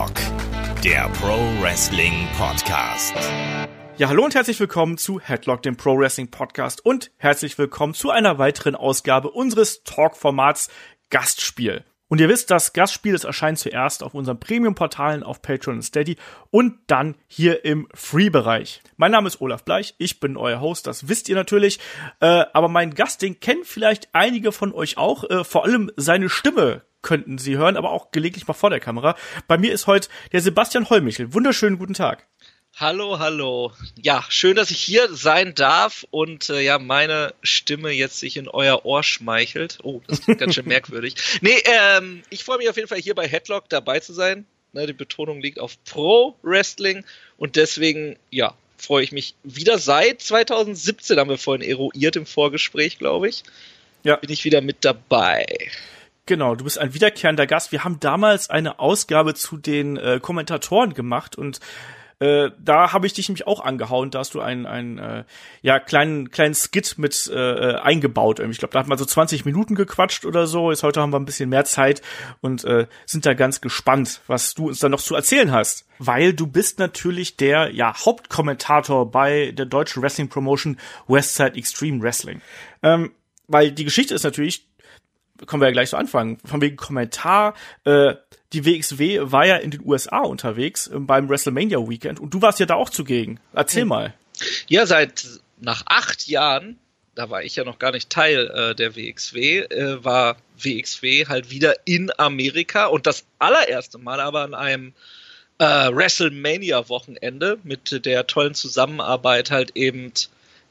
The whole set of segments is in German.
Headlock, der Pro Wrestling Podcast. Ja, hallo und herzlich willkommen zu Headlock, dem Pro Wrestling Podcast und herzlich willkommen zu einer weiteren Ausgabe unseres Talk-Formats Gastspiel. Und ihr wisst, das Gastspiel das erscheint zuerst auf unseren Premium-Portalen auf Patreon und Steady und dann hier im Free-Bereich. Mein Name ist Olaf Bleich, ich bin euer Host, das wisst ihr natürlich. Äh, aber mein Gast, den kennen vielleicht einige von euch auch. Äh, vor allem seine Stimme könnten sie hören, aber auch gelegentlich mal vor der Kamera. Bei mir ist heute der Sebastian Heumichel. Wunderschönen guten Tag. Hallo, hallo. Ja, schön, dass ich hier sein darf und äh, ja, meine Stimme jetzt sich in euer Ohr schmeichelt. Oh, das klingt ganz schön merkwürdig. Nee, ähm, ich freue mich auf jeden Fall hier bei Headlock dabei zu sein. Ne, die Betonung liegt auf Pro Wrestling und deswegen, ja, freue ich mich wieder seit 2017, haben wir vorhin eruiert im Vorgespräch, glaube ich. Ja. Bin ich wieder mit dabei. Genau, du bist ein wiederkehrender Gast. Wir haben damals eine Ausgabe zu den äh, Kommentatoren gemacht und äh, da habe ich dich nämlich auch angehauen, da hast du einen, einen äh, ja, kleinen, kleinen Skit mit äh, eingebaut. Ich glaube, da hat man so 20 Minuten gequatscht oder so. Jetzt heute haben wir ein bisschen mehr Zeit und äh, sind da ganz gespannt, was du uns da noch zu erzählen hast. Weil du bist natürlich der ja, Hauptkommentator bei der deutschen Wrestling Promotion Westside Extreme Wrestling. Ähm, weil die Geschichte ist natürlich, können wir ja gleich so anfangen, von wegen Kommentar, äh, die WXW war ja in den USA unterwegs äh, beim WrestleMania Weekend und du warst ja da auch zugegen. Erzähl mal. Ja, seit nach acht Jahren, da war ich ja noch gar nicht Teil äh, der WXW, äh, war WXW halt wieder in Amerika und das allererste Mal aber an einem äh, WrestleMania-Wochenende mit der tollen Zusammenarbeit halt eben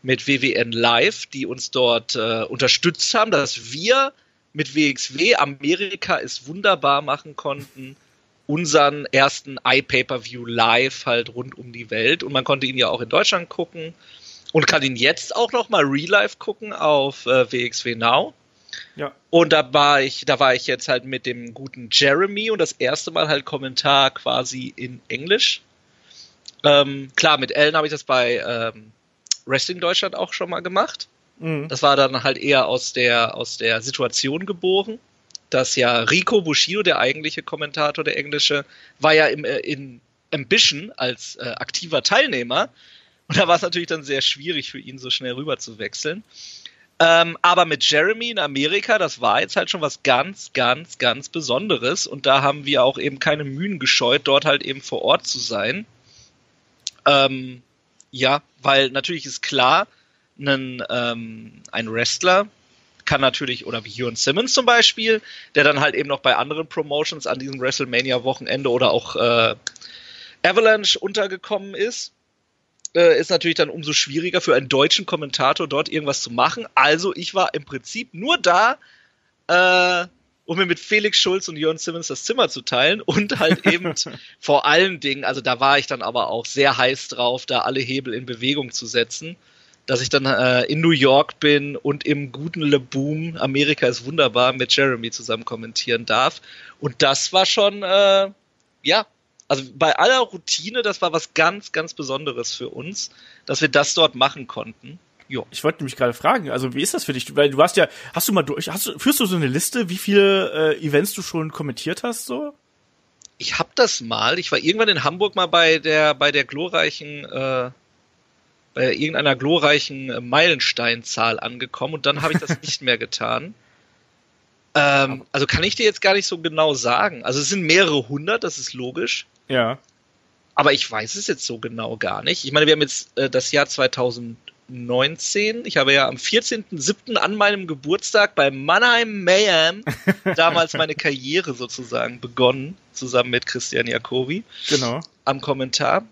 mit WWN Live, die uns dort äh, unterstützt haben, dass wir mit WXW Amerika es wunderbar machen konnten, unseren ersten iPay-Per-View live halt rund um die Welt. Und man konnte ihn ja auch in Deutschland gucken und kann ihn jetzt auch noch mal real-life gucken auf äh, WXW Now. Ja. Und da war ich, da war ich jetzt halt mit dem guten Jeremy und das erste Mal halt Kommentar quasi in Englisch. Ähm, klar, mit Ellen habe ich das bei ähm, Wrestling Deutschland auch schon mal gemacht. Mhm. Das war dann halt eher aus der, aus der Situation geboren, dass ja Rico Bushido, der eigentliche Kommentator, der englische, war ja im, äh, in Ambition als äh, aktiver Teilnehmer. Und da war es natürlich dann sehr schwierig für ihn, so schnell rüber zu wechseln. Ähm, aber mit Jeremy in Amerika, das war jetzt halt schon was ganz, ganz, ganz Besonderes. Und da haben wir auch eben keine Mühen gescheut, dort halt eben vor Ort zu sein. Ähm, ja, weil natürlich ist klar, einen, ähm, ein Wrestler kann natürlich, oder wie Jörn Simmons zum Beispiel, der dann halt eben noch bei anderen Promotions an diesem WrestleMania-Wochenende oder auch äh, Avalanche untergekommen ist, äh, ist natürlich dann umso schwieriger für einen deutschen Kommentator dort irgendwas zu machen. Also ich war im Prinzip nur da, äh, um mir mit Felix Schulz und Jörn Simmons das Zimmer zu teilen und halt eben vor allen Dingen, also da war ich dann aber auch sehr heiß drauf, da alle Hebel in Bewegung zu setzen dass ich dann äh, in New York bin und im guten Le Boom, Amerika ist wunderbar, mit Jeremy zusammen kommentieren darf. Und das war schon, äh, ja, also bei aller Routine, das war was ganz, ganz Besonderes für uns, dass wir das dort machen konnten. Jo. Ich wollte mich gerade fragen, also wie ist das für dich? Weil du hast ja, hast du mal durch, hast du, führst du so eine Liste, wie viele äh, Events du schon kommentiert hast, so? Ich hab das mal. Ich war irgendwann in Hamburg mal bei der, bei der glorreichen äh, bei irgendeiner glorreichen äh, Meilensteinzahl angekommen und dann habe ich das nicht mehr getan. Ähm, also kann ich dir jetzt gar nicht so genau sagen. Also es sind mehrere hundert, das ist logisch. Ja. Aber ich weiß es jetzt so genau gar nicht. Ich meine, wir haben jetzt äh, das Jahr 2019. Ich habe ja am 14.07. an meinem Geburtstag bei Mannheim Mayhem damals meine Karriere sozusagen begonnen, zusammen mit Christian Jacobi. Genau. Am Kommentar.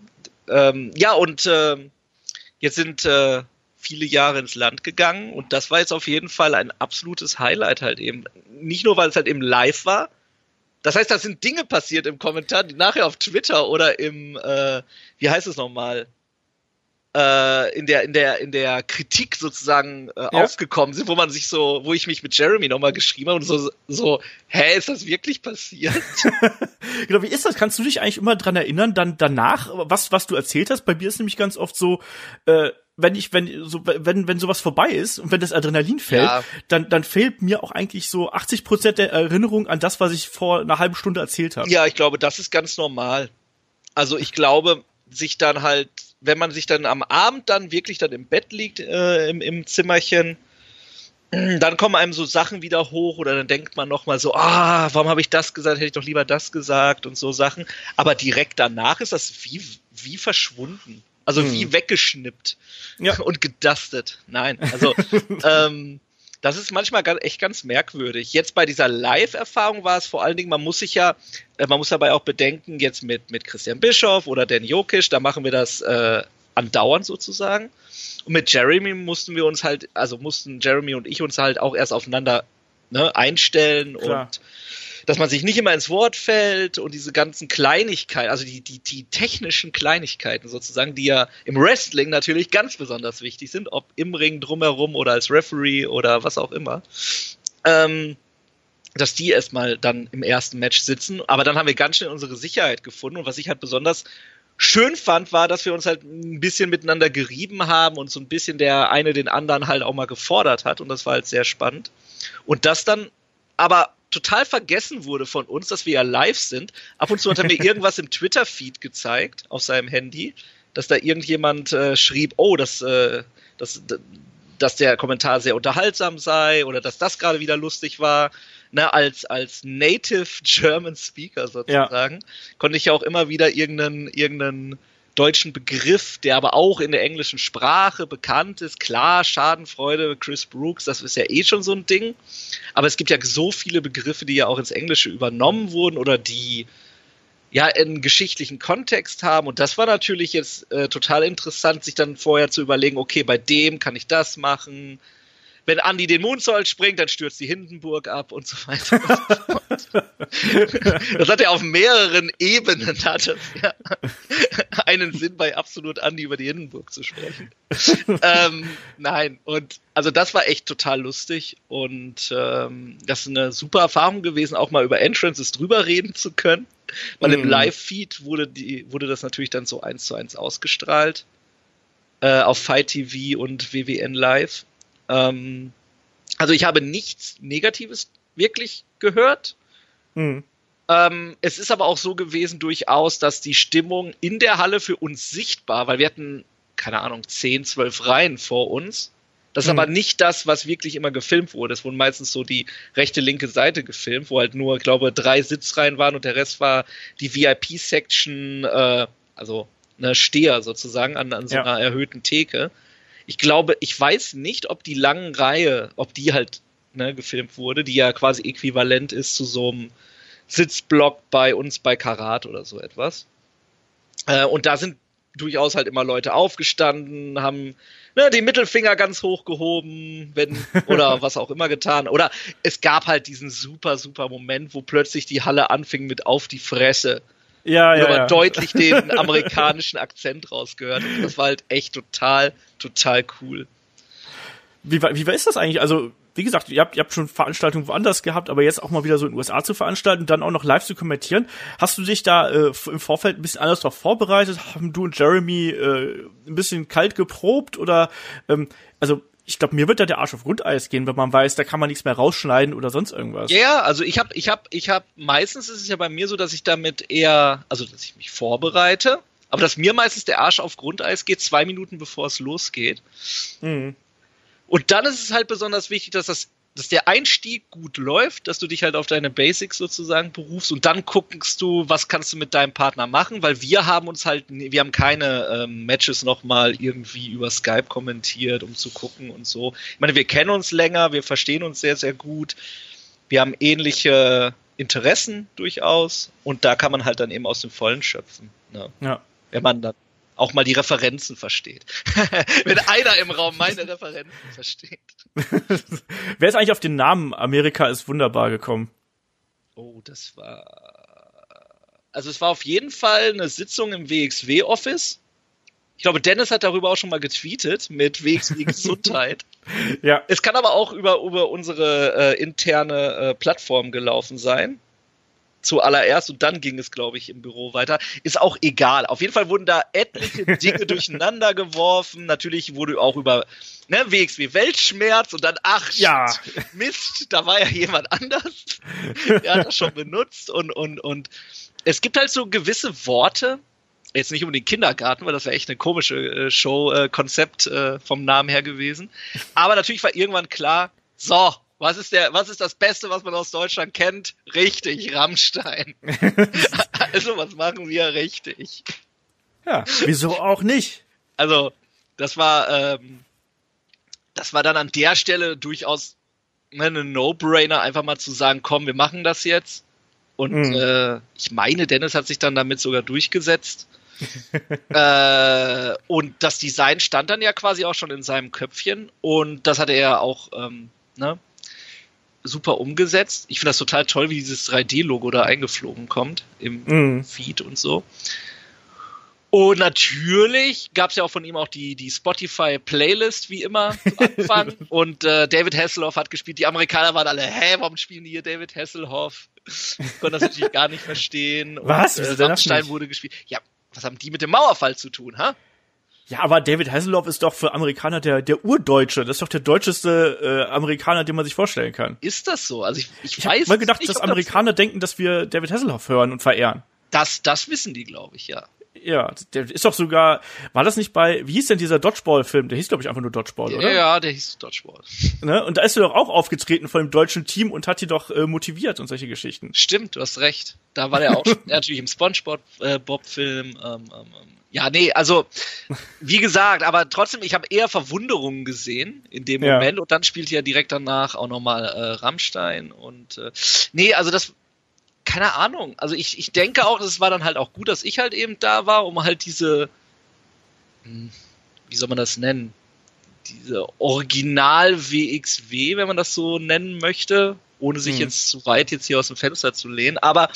Ähm, ja, und äh, Jetzt sind äh, viele Jahre ins Land gegangen und das war jetzt auf jeden Fall ein absolutes Highlight halt eben. Nicht nur, weil es halt eben live war. Das heißt, da sind Dinge passiert im Kommentar, die nachher auf Twitter oder im, äh, wie heißt es nochmal, äh, in der in der in der Kritik sozusagen äh, ja. aufgekommen sind, wo man sich so, wo ich mich mit Jeremy nochmal geschrieben habe und so so, hä, ist das wirklich passiert? genau, wie ist das? Kannst du dich eigentlich immer dran erinnern, dann danach, was was du erzählt hast? Bei mir ist nämlich ganz oft so, äh, wenn ich, wenn, so, wenn, wenn sowas vorbei ist und wenn das Adrenalin fällt, ja. dann, dann fehlt mir auch eigentlich so 80 Prozent der Erinnerung an das, was ich vor einer halben Stunde erzählt habe. Ja, ich glaube, das ist ganz normal. Also ich glaube, sich dann halt, wenn man sich dann am Abend dann wirklich dann im Bett liegt, äh, im, im Zimmerchen, dann kommen einem so Sachen wieder hoch oder dann denkt man nochmal so, ah, warum habe ich das gesagt, hätte ich doch lieber das gesagt und so Sachen. Aber direkt danach ist das wie, wie verschwunden. Also hm. wie weggeschnippt ja. und gedustet. Nein, also ähm, das ist manchmal echt ganz merkwürdig. Jetzt bei dieser Live-Erfahrung war es vor allen Dingen, man muss sich ja, äh, man muss dabei auch bedenken, jetzt mit, mit Christian Bischoff oder Dan Jokic, da machen wir das äh, andauernd sozusagen. Und mit Jeremy mussten wir uns halt, also mussten Jeremy und ich uns halt auch erst aufeinander ne, einstellen Klar. und dass man sich nicht immer ins Wort fällt und diese ganzen Kleinigkeiten, also die, die, die technischen Kleinigkeiten sozusagen, die ja im Wrestling natürlich ganz besonders wichtig sind, ob im Ring drumherum oder als Referee oder was auch immer, ähm, dass die erstmal dann im ersten Match sitzen. Aber dann haben wir ganz schnell unsere Sicherheit gefunden und was ich halt besonders schön fand, war, dass wir uns halt ein bisschen miteinander gerieben haben und so ein bisschen der eine den anderen halt auch mal gefordert hat und das war halt sehr spannend. Und das dann aber total vergessen wurde von uns, dass wir ja live sind. Ab und zu hat er mir irgendwas im Twitter-Feed gezeigt auf seinem Handy, dass da irgendjemand äh, schrieb, oh, dass, äh, dass, dass der Kommentar sehr unterhaltsam sei oder dass das gerade wieder lustig war. Na, als, als Native German Speaker sozusagen, ja. konnte ich ja auch immer wieder irgendeinen, irgendeinen deutschen Begriff, der aber auch in der englischen Sprache bekannt ist. Klar, Schadenfreude, Chris Brooks, das ist ja eh schon so ein Ding. Aber es gibt ja so viele Begriffe, die ja auch ins Englische übernommen wurden oder die ja einen geschichtlichen Kontext haben. Und das war natürlich jetzt äh, total interessant, sich dann vorher zu überlegen, okay, bei dem kann ich das machen, wenn Andi den Moonsault springt, dann stürzt die Hindenburg ab und so weiter. das hat ja auf mehreren Ebenen hat das ja einen Sinn, bei absolut Andi über die Hindenburg zu sprechen. ähm, nein, und also das war echt total lustig und ähm, das ist eine super Erfahrung gewesen, auch mal über Entrances drüber reden zu können. Weil mm. im mhm. Live-Feed wurde, die, wurde das natürlich dann so eins zu eins ausgestrahlt. Äh, auf Fight TV und WWN Live. Ähm, also ich habe nichts Negatives wirklich gehört. Mhm. Ähm, es ist aber auch so gewesen durchaus, dass die Stimmung in der Halle für uns sichtbar, weil wir hatten, keine Ahnung, 10, 12 Reihen vor uns. Das ist mhm. aber nicht das, was wirklich immer gefilmt wurde. Es wurden meistens so die rechte, linke Seite gefilmt, wo halt nur, ich glaube, drei Sitzreihen waren und der Rest war die VIP-Section, äh, also eine Steher sozusagen an, an so ja. einer erhöhten Theke ich glaube, ich weiß nicht, ob die langen Reihe, ob die halt ne, gefilmt wurde, die ja quasi äquivalent ist zu so einem Sitzblock bei uns bei Karat oder so etwas. Äh, und da sind durchaus halt immer Leute aufgestanden, haben ne, die Mittelfinger ganz hoch gehoben, wenn oder was auch immer getan. Oder es gab halt diesen super, super Moment, wo plötzlich die Halle anfing mit auf die Fresse ja, ja, ja. deutlich den amerikanischen Akzent rausgehört. Und das war halt echt total, total cool. Wie, wie war ist das eigentlich? Also, wie gesagt, ihr habt, ihr habt schon Veranstaltungen woanders gehabt, aber jetzt auch mal wieder so in den USA zu veranstalten, dann auch noch live zu kommentieren. Hast du dich da äh, im Vorfeld ein bisschen anders darauf vorbereitet? Haben du und Jeremy äh, ein bisschen kalt geprobt oder ähm, also ich glaube, mir wird da der Arsch auf Grundeis gehen, wenn man weiß, da kann man nichts mehr rausschneiden oder sonst irgendwas. Ja, yeah, also ich habe, ich habe, ich habe, meistens ist es ja bei mir so, dass ich damit eher, also dass ich mich vorbereite, aber dass mir meistens der Arsch auf Grundeis geht, zwei Minuten bevor es losgeht. Mhm. Und dann ist es halt besonders wichtig, dass das dass der Einstieg gut läuft, dass du dich halt auf deine Basics sozusagen berufst und dann guckst du, was kannst du mit deinem Partner machen, weil wir haben uns halt, wir haben keine ähm, Matches nochmal irgendwie über Skype kommentiert, um zu gucken und so. Ich meine, wir kennen uns länger, wir verstehen uns sehr, sehr gut, wir haben ähnliche Interessen durchaus und da kann man halt dann eben aus dem Vollen schöpfen. Ne? Ja. Wenn man dann auch mal die Referenzen versteht. Wenn einer im Raum meine Referenzen versteht. Wer ist eigentlich auf den Namen Amerika ist wunderbar gekommen? Oh, das war. Also es war auf jeden Fall eine Sitzung im WXW-Office. Ich glaube, Dennis hat darüber auch schon mal getweetet mit WXW Gesundheit. ja. Es kann aber auch über, über unsere äh, interne äh, Plattform gelaufen sein. Zuallererst und dann ging es, glaube ich, im Büro weiter. Ist auch egal. Auf jeden Fall wurden da etliche Dinge durcheinander geworfen. Natürlich wurde auch über ne, WXW Weltschmerz und dann, ach, Ja. Mist, da war ja jemand anders. Der hat das schon benutzt und, und, und es gibt halt so gewisse Worte, jetzt nicht um den Kindergarten, weil das wäre echt eine komische äh, Show-Konzept äh, vom Namen her gewesen. Aber natürlich war irgendwann klar, so, was ist der, was ist das Beste, was man aus Deutschland kennt? Richtig, Rammstein. also, was machen wir richtig? Ja, wieso auch nicht? Also, das war, ähm, das war dann an der Stelle durchaus ne, eine No-Brainer, einfach mal zu sagen, komm, wir machen das jetzt. Und Mhm. äh, ich meine, Dennis hat sich dann damit sogar durchgesetzt. äh, und das Design stand dann ja quasi auch schon in seinem Köpfchen und das hatte er auch ähm, ne, super umgesetzt. Ich finde das total toll, wie dieses 3D-Logo da eingeflogen kommt im Mhm. Feed und so. Und natürlich gab es ja auch von ihm auch die, die Spotify-Playlist, wie immer, zu Anfang. und äh, David Hasselhoff hat gespielt. Die Amerikaner waren alle, hä, warum spielen die hier David Hasselhoff? Konnten das natürlich gar nicht verstehen. Was? Und, äh, Rammstein wurde gespielt. Ja, was haben die mit dem Mauerfall zu tun, ha? Ja, aber David Hasselhoff ist doch für Amerikaner der, der Urdeutsche. Das ist doch der deutscheste äh, Amerikaner, den man sich vorstellen kann. Ist das so? Also ich, ich, Ich weiß habe mal gedacht, nicht, dass ob das- Amerikaner denken, dass wir David Hasselhoff hören und verehren. Das, das wissen die, glaube ich, ja. Ja, der ist doch sogar, war das nicht bei, wie hieß denn dieser Dodgeball-Film? Der hieß, glaube ich, einfach nur Dodgeball, oder? Ja, ja, der hieß Dodgeball. Ne? Und da ist er doch auch aufgetreten von dem deutschen Team und hat die doch äh, motiviert und solche Geschichten. Stimmt, du hast recht. Da war der auch natürlich im SpongeBob-Film. ähm, ähm, ähm. Ja, nee, also wie gesagt, aber trotzdem, ich habe eher Verwunderungen gesehen in dem Ja. Moment und dann spielte ja direkt danach auch nochmal äh, Rammstein und äh, nee, also das keine Ahnung. Also ich, ich denke auch, es war dann halt auch gut, dass ich halt eben da war, um halt diese, hm, wie soll man das nennen? Diese Original-WXW, wenn man das so nennen möchte, ohne sich Mhm. jetzt zu weit jetzt hier aus dem Fenster zu lehnen, aber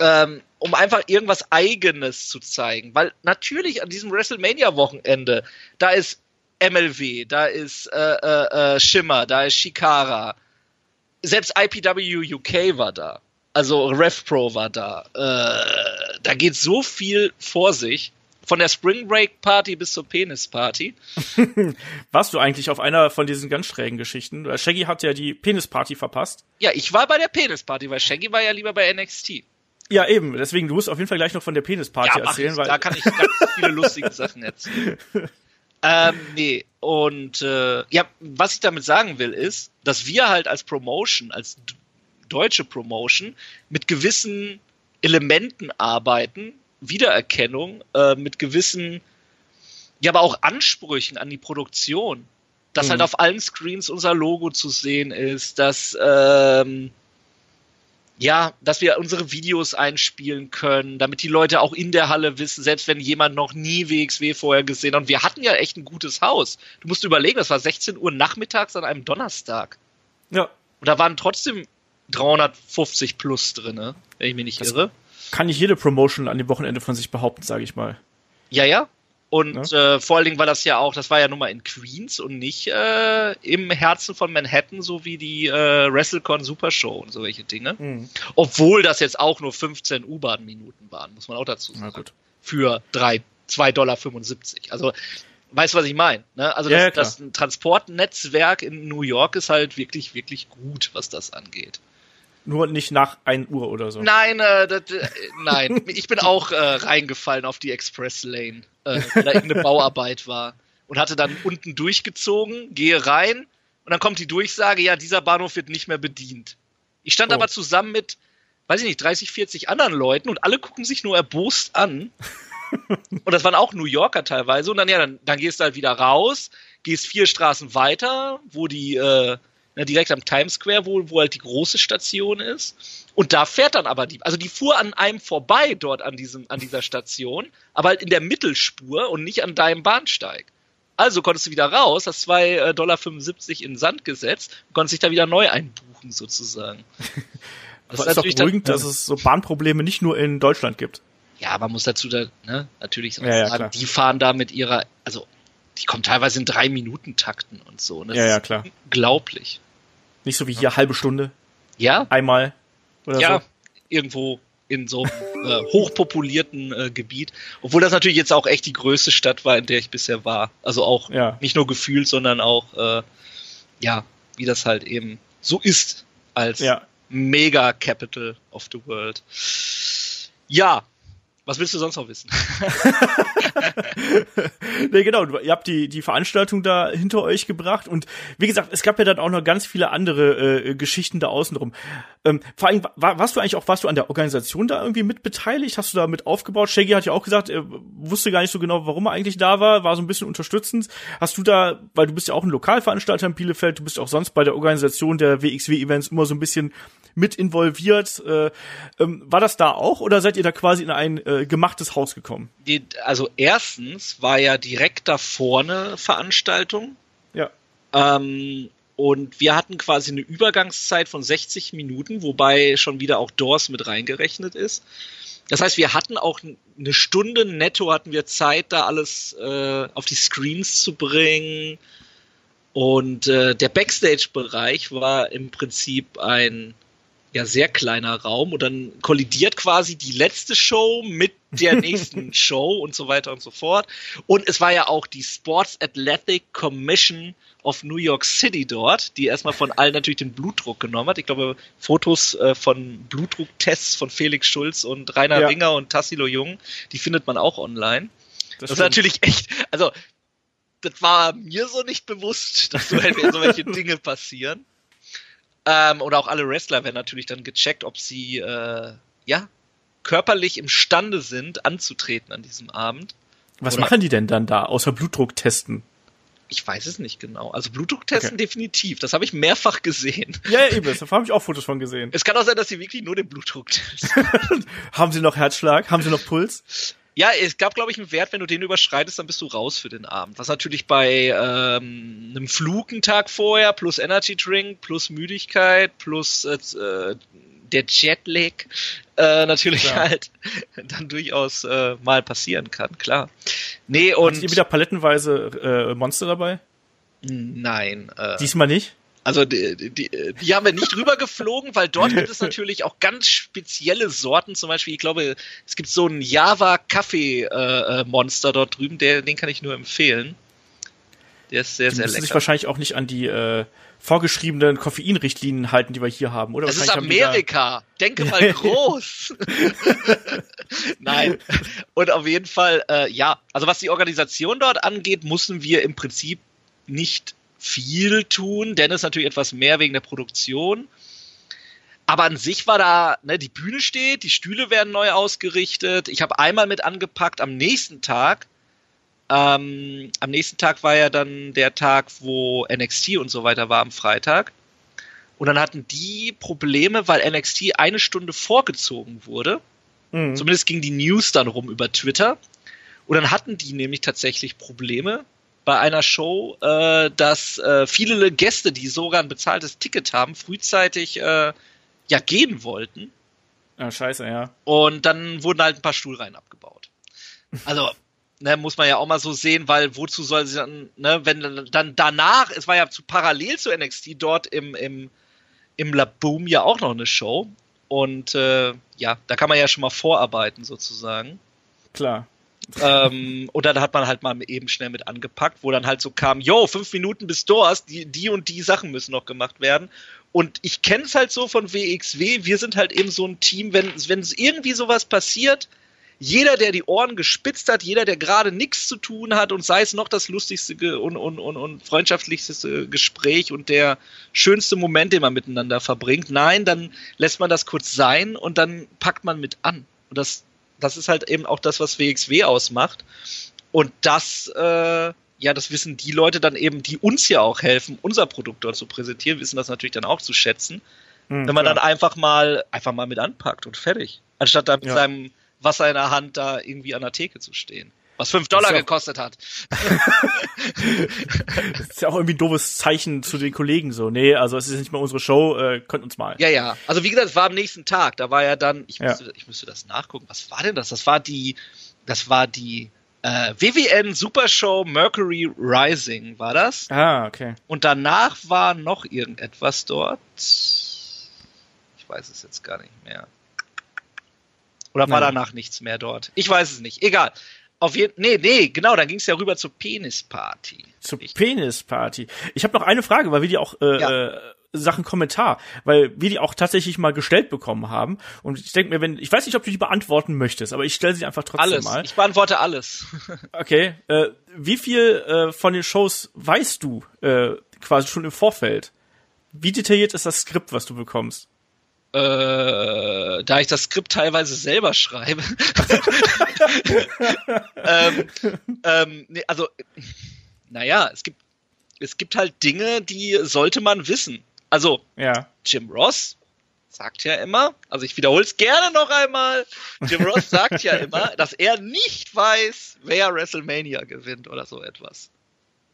ähm, um einfach irgendwas Eigenes zu zeigen. Weil natürlich an diesem WrestleMania-Wochenende, da ist MLW, da ist äh, äh, äh, Shimmer, da ist Shikara, selbst IPW UK war da. Also RevPro war da. Äh, da geht so viel vor sich. Von der Spring Break Party bis zur Penis Party. Warst du eigentlich auf einer von diesen ganz schrägen Geschichten? Weil Shaggy hat ja die Penisparty verpasst. Ja, ich war bei der Penis Party, weil Shaggy war ja lieber bei NXT. Ja, eben. Deswegen, du musst auf jeden Fall gleich noch von der Penisparty ja, erzählen, weil da kann ich ganz viele lustige Sachen erzählen. ähm, nee, und äh, ja, was ich damit sagen will, ist, dass wir halt als Promotion, als deutsche Promotion, mit gewissen Elementen arbeiten, Wiedererkennung, äh, mit gewissen, ja, aber auch Ansprüchen an die Produktion. Dass Mhm. halt auf allen Screens unser Logo zu sehen ist, dass ähm, ja, dass wir unsere Videos einspielen können, damit die Leute auch in der Halle wissen, selbst wenn jemand noch nie WXW vorher gesehen hat. Und wir hatten ja echt ein gutes Haus. Du musst überlegen, das war 16 Uhr nachmittags an einem Donnerstag. ja, Und da waren trotzdem 350 plus drinne, wenn ich mich nicht Das- irre. kann nicht jede Promotion an dem Wochenende von sich behaupten, sage ich mal. Ja, ja. Und äh, vor allen Dingen war das ja auch, das war ja nun mal in Queens und nicht äh, im Herzen von Manhattan, so wie die äh, WrestleCon Supershow und so welche Dinge. Mhm. Obwohl das jetzt auch nur 15 U-Bahn-Minuten waren, muss man auch dazu Na sagen. gut. Für drei- 2,75 Dollar. Also, weißt du, was ich meine? Ne? Also, Ja, das, ja, das Transportnetzwerk in New York ist halt wirklich, wirklich gut, was das angeht. Nur nicht nach 1 Uhr oder so. Nein, äh, das, äh, nein. Ich bin auch äh, reingefallen auf die Express Lane, äh, weil da irgendeine Bauarbeit war. Und hatte dann unten durchgezogen, gehe rein und dann kommt die Durchsage, ja, dieser Bahnhof wird nicht mehr bedient. Ich stand Oh. aber zusammen mit, weiß ich nicht, 30, 40 anderen Leuten und alle gucken sich nur erbost an. und das waren auch New Yorker teilweise. Und dann, ja, dann, dann gehst du halt wieder raus, gehst vier Straßen weiter, wo die, äh, na, direkt am Times Square, wo, wo halt die große Station ist. Und da fährt dann aber die, also die fuhr an einem vorbei dort an diesem, an dieser Station, aber halt in der Mittelspur und nicht an deinem Bahnsteig. Also konntest du wieder raus, hast 2,75 Dollar in den Sand gesetzt und konntest dich da wieder neu einbuchen, sozusagen. Das Aber ist doch natürlich dann- beruhigend, dass es so Bahnprobleme nicht nur in Deutschland gibt. Ja, man muss dazu da, ne, natürlich Ja, ja, sagen, die fahren da mit ihrer, also die kommen teilweise in drei Minuten Takten und so. Und das Ja, ja, ist klar. Unglaublich. Nicht so wie hier halbe Stunde, Ja, einmal oder ja, so. irgendwo in so einem äh, hochpopulierten äh, Gebiet. Obwohl das natürlich jetzt auch echt die größte Stadt war, in der ich bisher war. Also auch Ja. nicht nur gefühlt, sondern auch, äh, ja, wie das halt eben so ist als Ja. Mega Capital of the World. Ja, was willst du sonst noch wissen? nee, genau, ihr habt die, die Veranstaltung da hinter euch gebracht und wie gesagt, es gab ja dann auch noch ganz viele andere äh, Geschichten da außenrum. Ähm, vor allem, war, warst du eigentlich auch, warst du an der Organisation da irgendwie mit beteiligt? Hast du da mit aufgebaut? Shaggy hat ja auch gesagt, er wusste gar nicht so genau, warum er eigentlich da war, war so ein bisschen unterstützend. Hast du da, weil du bist ja auch ein Lokalveranstalter in Bielefeld, du bist auch sonst bei der Organisation der WXW-Events immer so ein bisschen mit involviert. Äh, ähm, war das da auch oder seid ihr da quasi in ein äh, gemachtes Haus gekommen? Die, also erstens war ja direkt da vorne Veranstaltung. Ja. Ähm, und wir hatten quasi eine Übergangszeit von 60 Minuten, wobei schon wieder auch Doors mit reingerechnet ist. Das heißt, wir hatten auch eine Stunde netto hatten wir Zeit, da alles äh, auf die Screens zu bringen. Und äh, der Backstage-Bereich war im Prinzip ein ja sehr kleiner Raum und dann kollidiert quasi die letzte Show mit der nächsten Show und so weiter und so fort. Und es war ja auch die Sports Athletic Commission of New York City dort, die erstmal von allen natürlich den Blutdruck genommen hat. Ich glaube, Fotos äh, von Blutdrucktests von Felix Schulz und Rainer Ja. Winger und Tassilo Jung, die findet man auch online. Das, ist stimmt. natürlich echt, also das war mir so nicht bewusst, dass so solche Dinge passieren. Ähm, und auch alle Wrestler werden natürlich dann gecheckt, ob sie äh, ja körperlich imstande sind, anzutreten an diesem Abend. Was Oder- machen die denn dann da, außer Blutdruck testen? Ich weiß es nicht genau. Also Blutdrucktesten Okay. definitiv. Das habe ich mehrfach gesehen. Ja, eben, da habe ich auch Fotos von gesehen. Es kann auch sein, dass sie wirklich nur den Blutdruck testen. Haben sie noch Herzschlag? Haben sie noch Puls? Ja, es gab, glaube ich, einen Wert, wenn du den überschreitest, dann bist du raus für den Abend. Was natürlich bei ähm, einem Flug einen Tag vorher, plus Energy Drink, plus Müdigkeit, plus äh, der Jetlag äh, natürlich Klar. halt dann durchaus äh, mal passieren kann, klar. Nee, und ihr wieder palettenweise äh, Monster dabei? nein. Äh, Diesmal nicht? Also die, die, die haben wir nicht rübergeflogen, weil dort gibt es natürlich auch ganz spezielle Sorten. Zum Beispiel, ich glaube, es gibt so einen Java-Kaffee-Monster dort drüben, der, den kann ich nur empfehlen. Der ist sehr, Die sehr müssen sich lecker. wahrscheinlich auch nicht an die äh, vorgeschriebenen Koffeinrichtlinien halten, die wir hier haben, oder? Das ist Amerika. Denke mal groß. Nein. Und auf jeden Fall, äh, ja, also was die Organisation dort angeht, müssen wir im Prinzip nicht viel tun. Dennis natürlich etwas mehr wegen der Produktion. Aber an sich war da, ne, die Bühne steht, die Stühle werden neu ausgerichtet. Ich habe einmal mit angepackt am nächsten Tag. Ähm, am nächsten Tag war ja dann der Tag, wo NXT und so weiter war am Freitag. Und dann hatten die Probleme, weil NXT eine Stunde vorgezogen wurde. Mhm. Zumindest ging die News dann rum über Twitter. Und dann hatten die nämlich tatsächlich Probleme bei einer Show, äh, dass äh, viele Gäste, die sogar ein bezahltes Ticket haben, frühzeitig äh, ja gehen wollten. Ah, scheiße, ja. Und dann wurden halt ein paar Stuhlreihen abgebaut. Also, ne, muss man ja auch mal so sehen, weil wozu soll sie dann, ne, wenn dann danach, es war ja zu parallel zu NXT dort im, im, im Laboom ja auch noch eine Show. Und äh, ja, da kann man ja schon mal vorarbeiten sozusagen. Klar. ähm, und dann hat man halt mal eben schnell mit angepackt, wo dann halt so kam, yo, fünf Minuten bis Doors, die, die und die Sachen müssen noch gemacht werden. Und ich kenne es halt so von WXW, wir sind halt eben so ein Team, wenn wenn es irgendwie sowas passiert, jeder, der die Ohren gespitzt hat, jeder, der gerade nichts zu tun hat und sei es noch das lustigste und, und, und, und freundschaftlichste Gespräch und der schönste Moment, den man miteinander verbringt, nein, dann lässt man das kurz sein und dann packt man mit an. Und das, das ist halt eben auch das, was WXW ausmacht. Und das, äh, ja, das wissen die Leute dann eben, die uns ja auch helfen, unser Produkt dort zu präsentieren, wissen das natürlich dann auch zu schätzen. Mhm, wenn man klar. dann einfach mal, einfach mal mit anpackt und fertig. Anstatt da mit Ja. seinem Wasser in der Hand da irgendwie an der Theke zu stehen. Was fünf Dollar ja gekostet hat. Das ist ja auch irgendwie ein doofes Zeichen zu den Kollegen so. Nee, also es ist nicht mal unsere Show, äh, könnt uns mal. Ja, ja. Also wie gesagt, es war am nächsten Tag. Da war ja dann, ich Ja. müsste, ich müsste das nachgucken. Was war denn das? Das war die, das war die äh, WWN Super Show Mercury Rising, war das? Ah, okay. Und danach war noch irgendetwas dort. Ich weiß es jetzt gar nicht mehr. Oder war Nein. danach nichts mehr dort? Ich weiß es nicht. Egal. Auf jeden Nee, nee, genau, dann ging es ja rüber zur Penisparty. Zur Penisparty. Ich habe noch eine Frage, weil wir die auch äh, ja. äh, Sachen Kommentar, weil wir die auch tatsächlich mal gestellt bekommen haben. Und ich denke mir, wenn, ich weiß nicht, ob du die beantworten möchtest, aber ich stelle sie einfach trotzdem alles. mal. Ich beantworte alles. okay. Äh, wie viel äh, von den Shows weißt du äh, quasi schon im Vorfeld? Wie detailliert ist das Skript, was du bekommst? Äh, da ich das Skript teilweise selber schreibe. ähm, ähm, nee, also, naja, es gibt, es gibt halt Dinge, die sollte man wissen. Also, ja. Jim Ross sagt ja immer, also ich wiederhole es gerne noch einmal, Jim Ross sagt ja immer, dass er nicht weiß, wer WrestleMania gewinnt oder so etwas.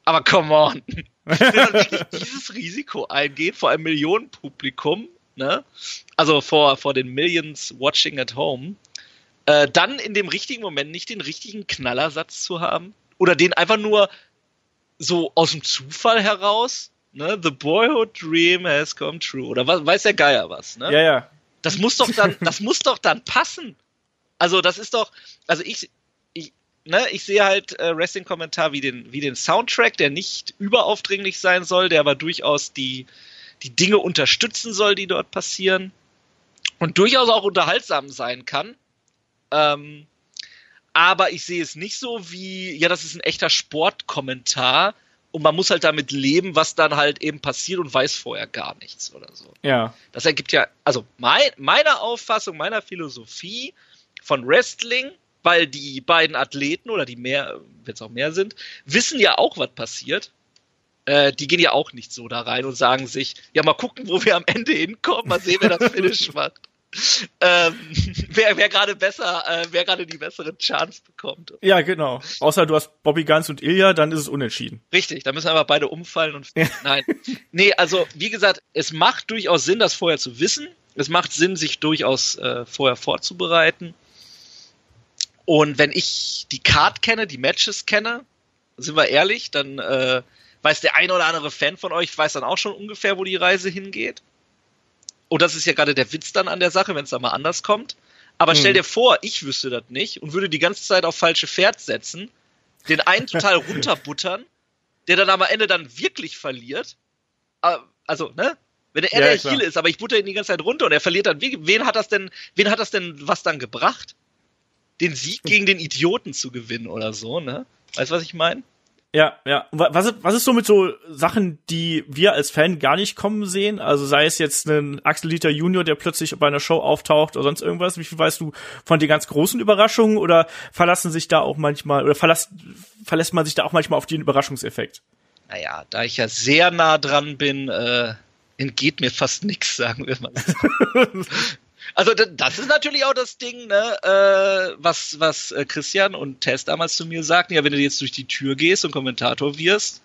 Aber come on. Wenn man wirklich dieses Risiko eingeht vor einem Millionenpublikum, ne? Also vor, vor den Millions watching at home, äh, dann in dem richtigen Moment nicht den richtigen Knallersatz zu haben oder den einfach nur so aus dem Zufall heraus, ne? The boyhood dream has come true oder was, weiß der Geier was, ne? Ja, ja. Das muss doch dann, das muss doch dann passen. Also das ist doch, also ich, ich, ne, ich sehe halt äh, Wrestling-Kommentar wie den, wie den Soundtrack, der nicht überaufdringlich sein soll, der aber durchaus die, die Dinge unterstützen soll, die dort passieren und durchaus auch unterhaltsam sein kann. Ähm, aber ich sehe es nicht so wie, ja, das ist ein echter Sportkommentar und man muss halt damit leben, was dann halt eben passiert und weiß vorher gar nichts oder so. Ja. Das ergibt ja, also mein, meiner Auffassung, meiner Philosophie von Wrestling, weil die beiden Athleten oder die mehr, wenn es auch mehr sind, wissen ja auch, was passiert äh, die gehen ja auch nicht so da rein und sagen sich, ja, mal gucken, wo wir am Ende hinkommen, mal sehen, wer das Finish macht. Ähm, wer wer gerade besser, äh, wer gerade die bessere Chance bekommt. Ja, genau. Außer du hast Bobby Guns und Ilya, dann ist es unentschieden. Richtig, da müssen einfach beide umfallen und nein. Nee, also wie gesagt, es macht durchaus Sinn, das vorher zu wissen. Es macht Sinn, sich durchaus äh, vorher vorzubereiten. Und wenn ich die Card kenne, die Matches kenne, sind wir ehrlich, dann äh, weiß der ein oder andere Fan von euch, weiß dann auch schon ungefähr, wo die Reise hingeht. Und das ist ja gerade der Witz dann an der Sache, wenn es da mal anders kommt. Aber stell dir vor, ich wüsste das nicht und würde die ganze Zeit auf falsche Pferd setzen, den einen total runterbuttern, der dann am Ende dann wirklich verliert. Ah, also, ne? Wenn er ja, der Heal ist, aber ich butter ihn die ganze Zeit runter und er verliert dann, wen hat das denn, wen hat das denn was dann gebracht? Den Sieg gegen den Idioten zu gewinnen oder so, ne? Weißt du, was ich meine? Ja, ja. Was ist, was ist so mit so Sachen, die wir als Fan gar nicht kommen sehen? Also sei es jetzt ein Axel Dieter Junior, der plötzlich bei einer Show auftaucht oder sonst irgendwas. Wie viel weißt du von den ganz großen Überraschungen oder verlassen sich da auch manchmal oder verlässt, verlässt man sich da auch manchmal auf den Überraschungseffekt? Naja, da ich ja sehr nah dran bin, äh, entgeht mir fast nichts, sagen wir mal. Also das ist natürlich auch das Ding, ne, äh, was, was äh, Christian und Tess damals zu mir sagten, ja, wenn du jetzt durch die Tür gehst und Kommentator wirst,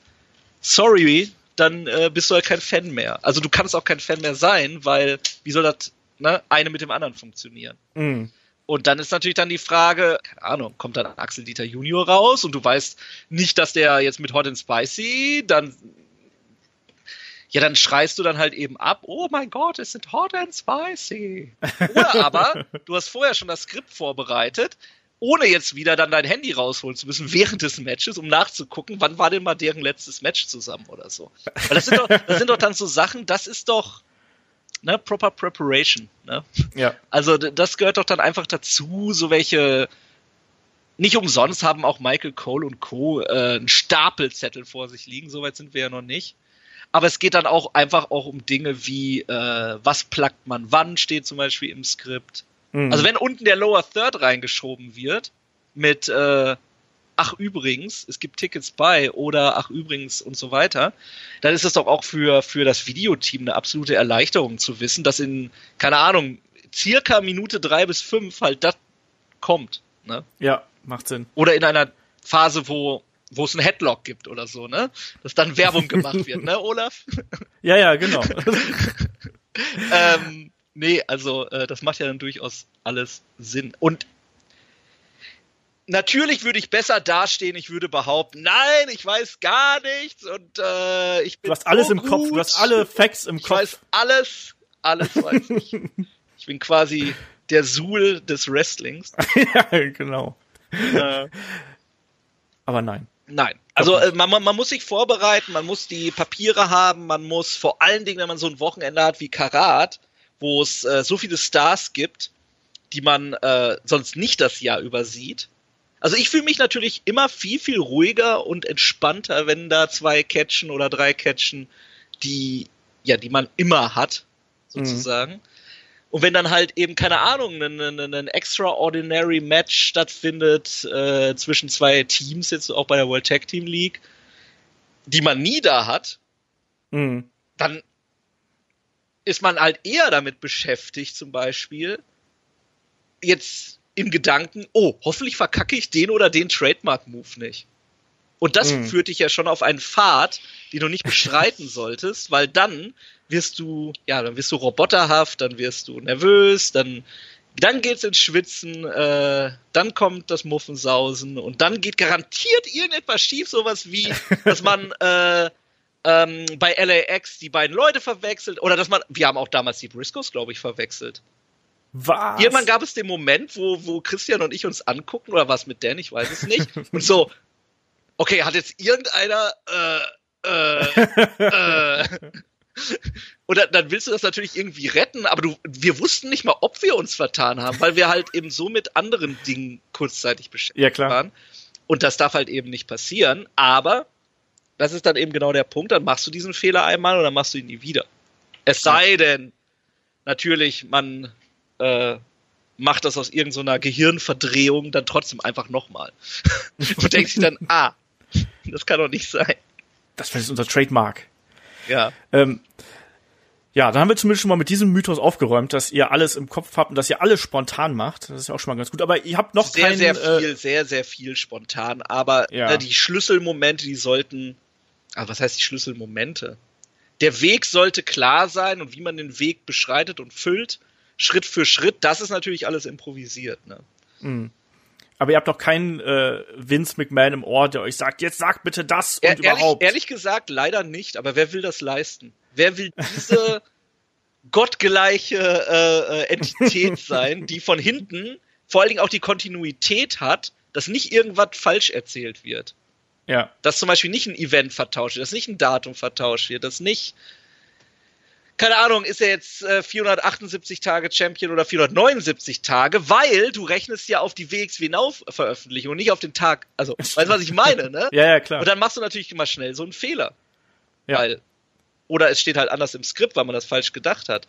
sorry, dann äh, bist du halt kein Fan mehr. Also du kannst auch kein Fan mehr sein, weil wie soll das ne, eine mit dem anderen funktionieren? Mhm. Und dann ist natürlich dann die Frage, keine Ahnung, kommt dann Axel Dieter Junior raus und du weißt nicht, dass der jetzt mit Hot and Spicy dann ja, dann schreist du dann halt eben ab, oh mein Gott, es sind hot and spicy. Oder aber, du hast vorher schon das Skript vorbereitet, ohne jetzt wieder dann dein Handy rausholen zu müssen während des Matches, um nachzugucken, wann war denn mal deren letztes Match zusammen oder so. Weil das sind doch, das sind doch dann so Sachen, das ist doch, ne, proper preparation, ne? Ja. Also, das gehört doch dann einfach dazu, so welche, nicht umsonst haben auch Michael Cole und Co. Äh, einen Stapelzettel vor sich liegen, soweit sind wir ja noch nicht aber es geht dann auch einfach auch um Dinge wie, äh, was plackt man wann, steht zum Beispiel im Skript. Mhm. Also wenn unten der Lower Third reingeschoben wird, mit, äh, ach übrigens, es gibt Tickets bei oder ach übrigens und so weiter, dann ist es doch auch für, für das Videoteam eine absolute Erleichterung zu wissen, dass in, keine Ahnung, circa Minute drei bis fünf halt das kommt. Ne? Ja, macht Sinn. Oder in einer Phase, wo wo es einen Headlock gibt oder so, ne? Dass dann Werbung gemacht wird, ne, Olaf? Ja, ja, genau. ähm, nee, also äh, das macht ja dann durchaus alles Sinn. Und natürlich würde ich besser dastehen, ich würde behaupten, nein, ich weiß gar nichts und äh, ich bin. Du hast alles so im gut. Kopf, du hast alle Facts im ich Kopf. Ich weiß alles, alles weiß ich. ich bin quasi der Suhl des Wrestlings. ja, genau. Äh, Aber nein. Nein. Also äh, man, man muss sich vorbereiten, man muss die Papiere haben, man muss vor allen Dingen, wenn man so ein Wochenende hat wie Karat, wo es äh, so viele Stars gibt, die man äh, sonst nicht das Jahr übersieht. Also ich fühle mich natürlich immer viel, viel ruhiger und entspannter, wenn da zwei catchen oder drei catchen, die, ja, die man immer hat, sozusagen. Mhm. Und wenn dann halt eben, keine Ahnung, ein, ein, ein extraordinary Match stattfindet äh, zwischen zwei Teams, jetzt auch bei der World Tag Team League, die man nie da hat, mhm. dann ist man halt eher damit beschäftigt, zum Beispiel, jetzt im Gedanken, oh, hoffentlich verkacke ich den oder den Trademark-Move nicht. Und das mhm. führt dich ja schon auf einen Pfad, den du nicht beschreiten solltest, weil dann wirst du, ja, dann wirst du roboterhaft, dann wirst du nervös, dann, dann geht's ins Schwitzen, äh, dann kommt das Muffensausen und dann geht garantiert irgendetwas schief, sowas wie, dass man äh, ähm, bei LAX die beiden Leute verwechselt oder dass man, wir haben auch damals die Briscoes, glaube ich, verwechselt. Was? Irgendwann gab es den Moment, wo, wo Christian und ich uns angucken, oder was mit Dan, ich weiß es nicht, und so, okay, hat jetzt irgendeiner, äh, äh, äh, und dann, dann willst du das natürlich irgendwie retten, aber du, wir wussten nicht mal, ob wir uns vertan haben, weil wir halt eben so mit anderen Dingen kurzzeitig beschäftigt ja, klar. waren. Und das darf halt eben nicht passieren, aber das ist dann eben genau der Punkt, dann machst du diesen Fehler einmal und dann machst du ihn nie wieder. Es sei denn, natürlich, man äh, macht das aus irgendeiner Gehirnverdrehung dann trotzdem einfach nochmal. und denkt sich dann, ah, das kann doch nicht sein. Das wäre unser Trademark. Ja. Ähm, ja, dann haben wir zumindest schon mal mit diesem Mythos aufgeräumt, dass ihr alles im Kopf habt und dass ihr alles spontan macht. Das ist ja auch schon mal ganz gut. Aber ihr habt noch sehr, keinen, sehr viel, äh, sehr, sehr viel spontan. Aber Ja. äh, die Schlüsselmomente, die sollten. Aber was heißt die Schlüsselmomente? Der Weg sollte klar sein und wie man den Weg beschreitet und füllt, Schritt für Schritt. Das ist natürlich alles improvisiert. Ne? mh. Aber ihr habt noch keinen äh, Vince McMahon im Ohr, der euch sagt, jetzt sagt bitte das und ehrlich, überhaupt. ehrlich gesagt, leider nicht. Aber wer will das leisten? Wer will diese gottgleiche äh, äh, Entität sein, die von hinten vor allen Dingen auch die Kontinuität hat, dass nicht irgendwas falsch erzählt wird? Ja. dass zum Beispiel nicht ein Event vertauscht wird, dass nicht ein Datum vertauscht wird, dass nicht, keine Ahnung, ist er jetzt äh, 478 Tage Champion oder 479 Tage, weil du rechnest ja auf die WXW Now Veröffentlichung und nicht auf den Tag, also, weißt du, was ich meine, ne? Ja, ja, klar. Und dann machst du natürlich immer schnell so einen Fehler. Ja. Weil, oder es steht halt anders im Skript, weil man das falsch gedacht hat.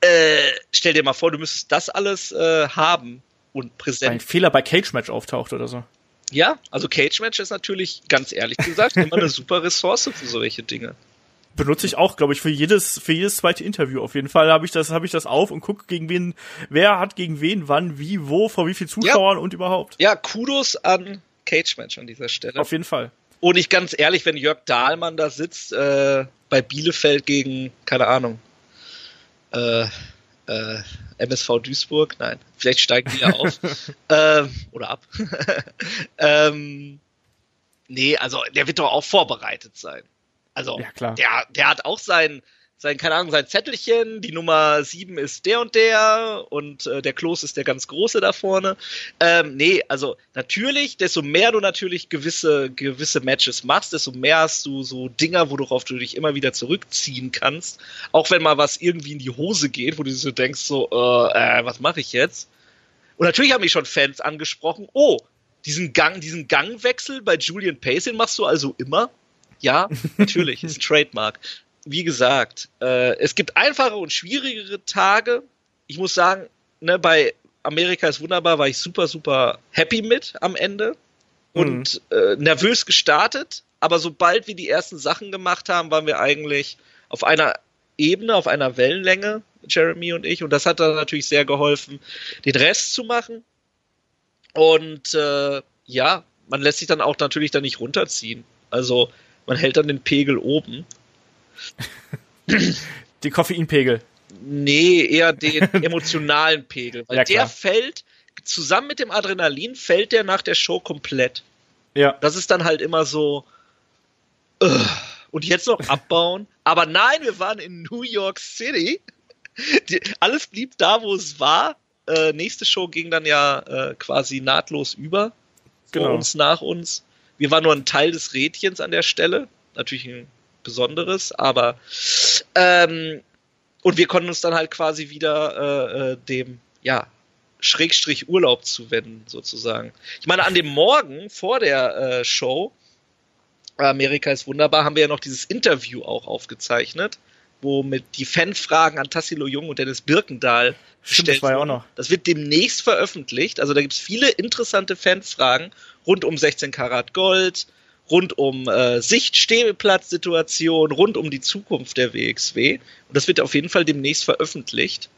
Äh, stell dir mal vor, du müsstest das alles äh, haben und Weil ein präsent. Fehler bei Cage Match auftaucht oder so. Ja, also Cage Match ist natürlich, ganz ehrlich gesagt, immer eine super Ressource für solche Dinge. Benutze ich auch, glaube ich, für jedes, für jedes zweite Interview. Auf jeden Fall habe ich das, habe ich das auf und gucke gegen wen, wer hat gegen wen, wann, wie, wo, vor wie viel Zuschauern und überhaupt. Ja, Kudos an Cage Match an dieser Stelle. Auf jeden Fall. Und ich ganz ehrlich, wenn Jörg Dahlmann da sitzt, äh, bei Bielefeld gegen, keine Ahnung, äh, äh, MSV Duisburg, nein, vielleicht steigen die ja auf. ähm, oder ab. ähm, nee, also der wird doch auch vorbereitet sein. Also Ja, der, der hat auch sein, sein, keine Ahnung, sein Zettelchen, die Nummer sieben ist der und der und äh, der Klos ist der ganz große da vorne. Ähm, nee, also natürlich, desto mehr du natürlich gewisse, gewisse Matches machst, desto mehr hast du so Dinger, worauf du dich immer wieder zurückziehen kannst. Auch wenn mal was irgendwie in die Hose geht, wo du so denkst, so, äh, äh was mache ich jetzt? Und natürlich haben mich schon Fans angesprochen, oh, diesen Gang, diesen Gangwechsel bei Julian Pace, den machst du also immer? Ja, natürlich, ist ein Trademark. Wie gesagt, äh, es gibt einfache und schwierigere Tage. Ich muss sagen, ne, bei Amerika ist wunderbar, war ich super, super happy mit am Ende und äh, nervös gestartet. Aber sobald wir die ersten Sachen gemacht haben, waren wir eigentlich auf einer Ebene, auf einer Wellenlänge, Jeremy und ich. Und das hat dann natürlich sehr geholfen, den Rest zu machen. Und äh, ja, man lässt sich dann auch natürlich dann nicht runterziehen. Also man hält dann den Pegel oben. Die Koffeinpegel. Nee, eher den emotionalen Pegel. Weil Ja, der fällt, zusammen mit dem Adrenalin, fällt der nach der Show komplett. Ja. Das ist dann halt immer so. äh, Und jetzt noch abbauen. Aber nein, wir waren in New York City. Die, alles blieb da, wo es war. äh, nächste Show ging dann ja äh, quasi nahtlos über. Vor Genau. uns, nach uns. Wir waren nur ein Teil des Rädchens an der Stelle. Natürlich ein besonderes, aber ähm, und wir konnten uns dann halt quasi wieder äh, äh, dem, ja, Schrägstrich Urlaub zuwenden, sozusagen. Ich meine, an dem Morgen vor der äh, Show, Amerika ist wunderbar, haben wir ja noch dieses Interview auch aufgezeichnet, wo mit die Fanfragen an Tassilo Jung und Dennis Birkendahl Stimmt, das war ja auch noch. Das wird demnächst veröffentlicht. Also da gibt es viele interessante Fanfragen rund um 16 Karat Gold, rund um äh, Sicht-Stehplatzsituation, rund um die Zukunft der WXW. Und das wird auf jeden Fall demnächst veröffentlicht.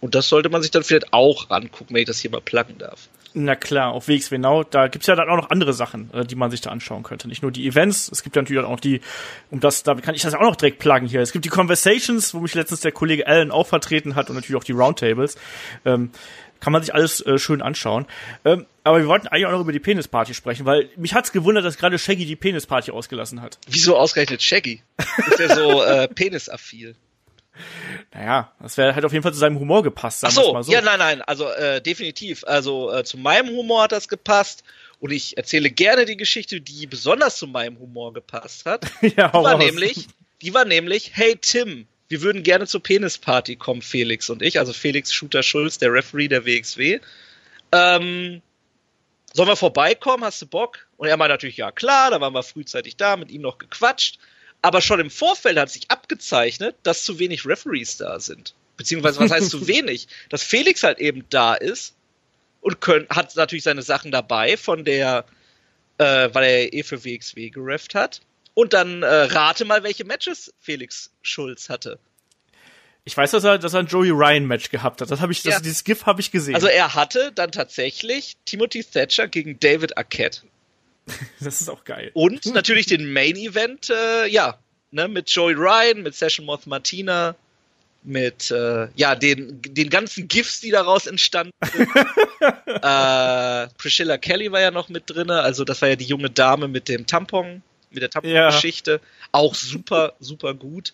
Und das sollte man sich dann vielleicht auch angucken, wenn ich das hier mal pluggen darf. Na klar, auf WXW da gibt's ja dann auch noch andere Sachen, äh, die man sich da anschauen könnte. Nicht nur die Events, es gibt ja natürlich auch noch die, um das, da kann ich das auch noch direkt pluggen hier. Es gibt die Conversations, wo mich letztens der Kollege Allen auch vertreten hat und natürlich auch die Roundtables. Ähm, kann man sich alles äh, schön anschauen. Ähm, aber wir wollten eigentlich auch noch über die Penisparty sprechen, weil mich hat's gewundert, dass gerade Shaggy die Penisparty ausgelassen hat. Wieso ausgerechnet Shaggy? Ist ja so äh, penisaffil. Naja, das wäre halt auf jeden Fall zu seinem Humor gepasst, Ach sagen wir's so, mal so. ja, nein, nein, also äh, definitiv. Also äh, zu meinem Humor hat das gepasst. Und ich erzähle gerne die Geschichte, die besonders zu meinem Humor gepasst hat. ja, Die war nämlich, die war nämlich, hey Tim, wir würden gerne zur Penisparty kommen, Felix und ich, also Felix Shooter Schulz, der Referee der WXW. Ähm, sollen wir vorbeikommen? Hast du Bock? Und er meinte natürlich, ja klar, da waren wir frühzeitig da, mit ihm noch gequatscht. Aber schon im Vorfeld hat sich abgezeichnet, dass zu wenig Referees da sind. Beziehungsweise, was heißt zu wenig? Dass Felix halt eben da ist und können, hat natürlich seine Sachen dabei von der, äh, weil er eh für WXW gerefft hat. Und dann äh, rate mal, welche Matches Felix Schulz hatte. Ich weiß, dass er, dass er ein Joey Ryan Match gehabt hat. Das habe ich, das, Ja. dieses GIF habe ich gesehen. Also er hatte dann tatsächlich Timothy Thatcher gegen David Arquette. das ist auch geil. Und natürlich den Main Event, äh, ja, ne, mit Joey Ryan, mit Session Moth Martina, mit äh, ja, den, den ganzen GIFs, die daraus entstanden sind. äh, Priscilla Kelly war ja noch mit drinne, also das war ja die junge Dame mit dem Tampon, mit der Tampon-Geschichte. Auch super, super gut.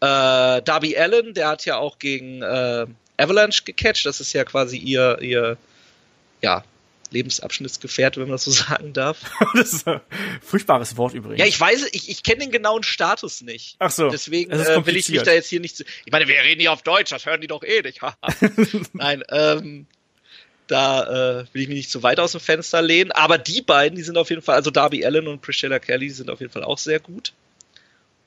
Äh, Darby Allen, der hat ja auch gegen äh, Avalanche gecatcht, das ist ja quasi ihr, ihr ja, Lebensabschnittsgefährte, wenn man das so sagen darf. das ist ein furchtbares Wort übrigens. Ja, ich weiß, ich, ich kenne den genauen Status nicht. Ach so. Deswegen äh, will ich mich da jetzt hier nicht zu. Ich meine, wir reden hier auf Deutsch, das hören die doch eh nicht. Nein, ähm, da äh, will ich mich nicht zu weit aus dem Fenster lehnen. Aber die beiden, die sind auf jeden Fall, also Darby Allen und Priscilla Kelly, die sind auf jeden Fall auch sehr gut.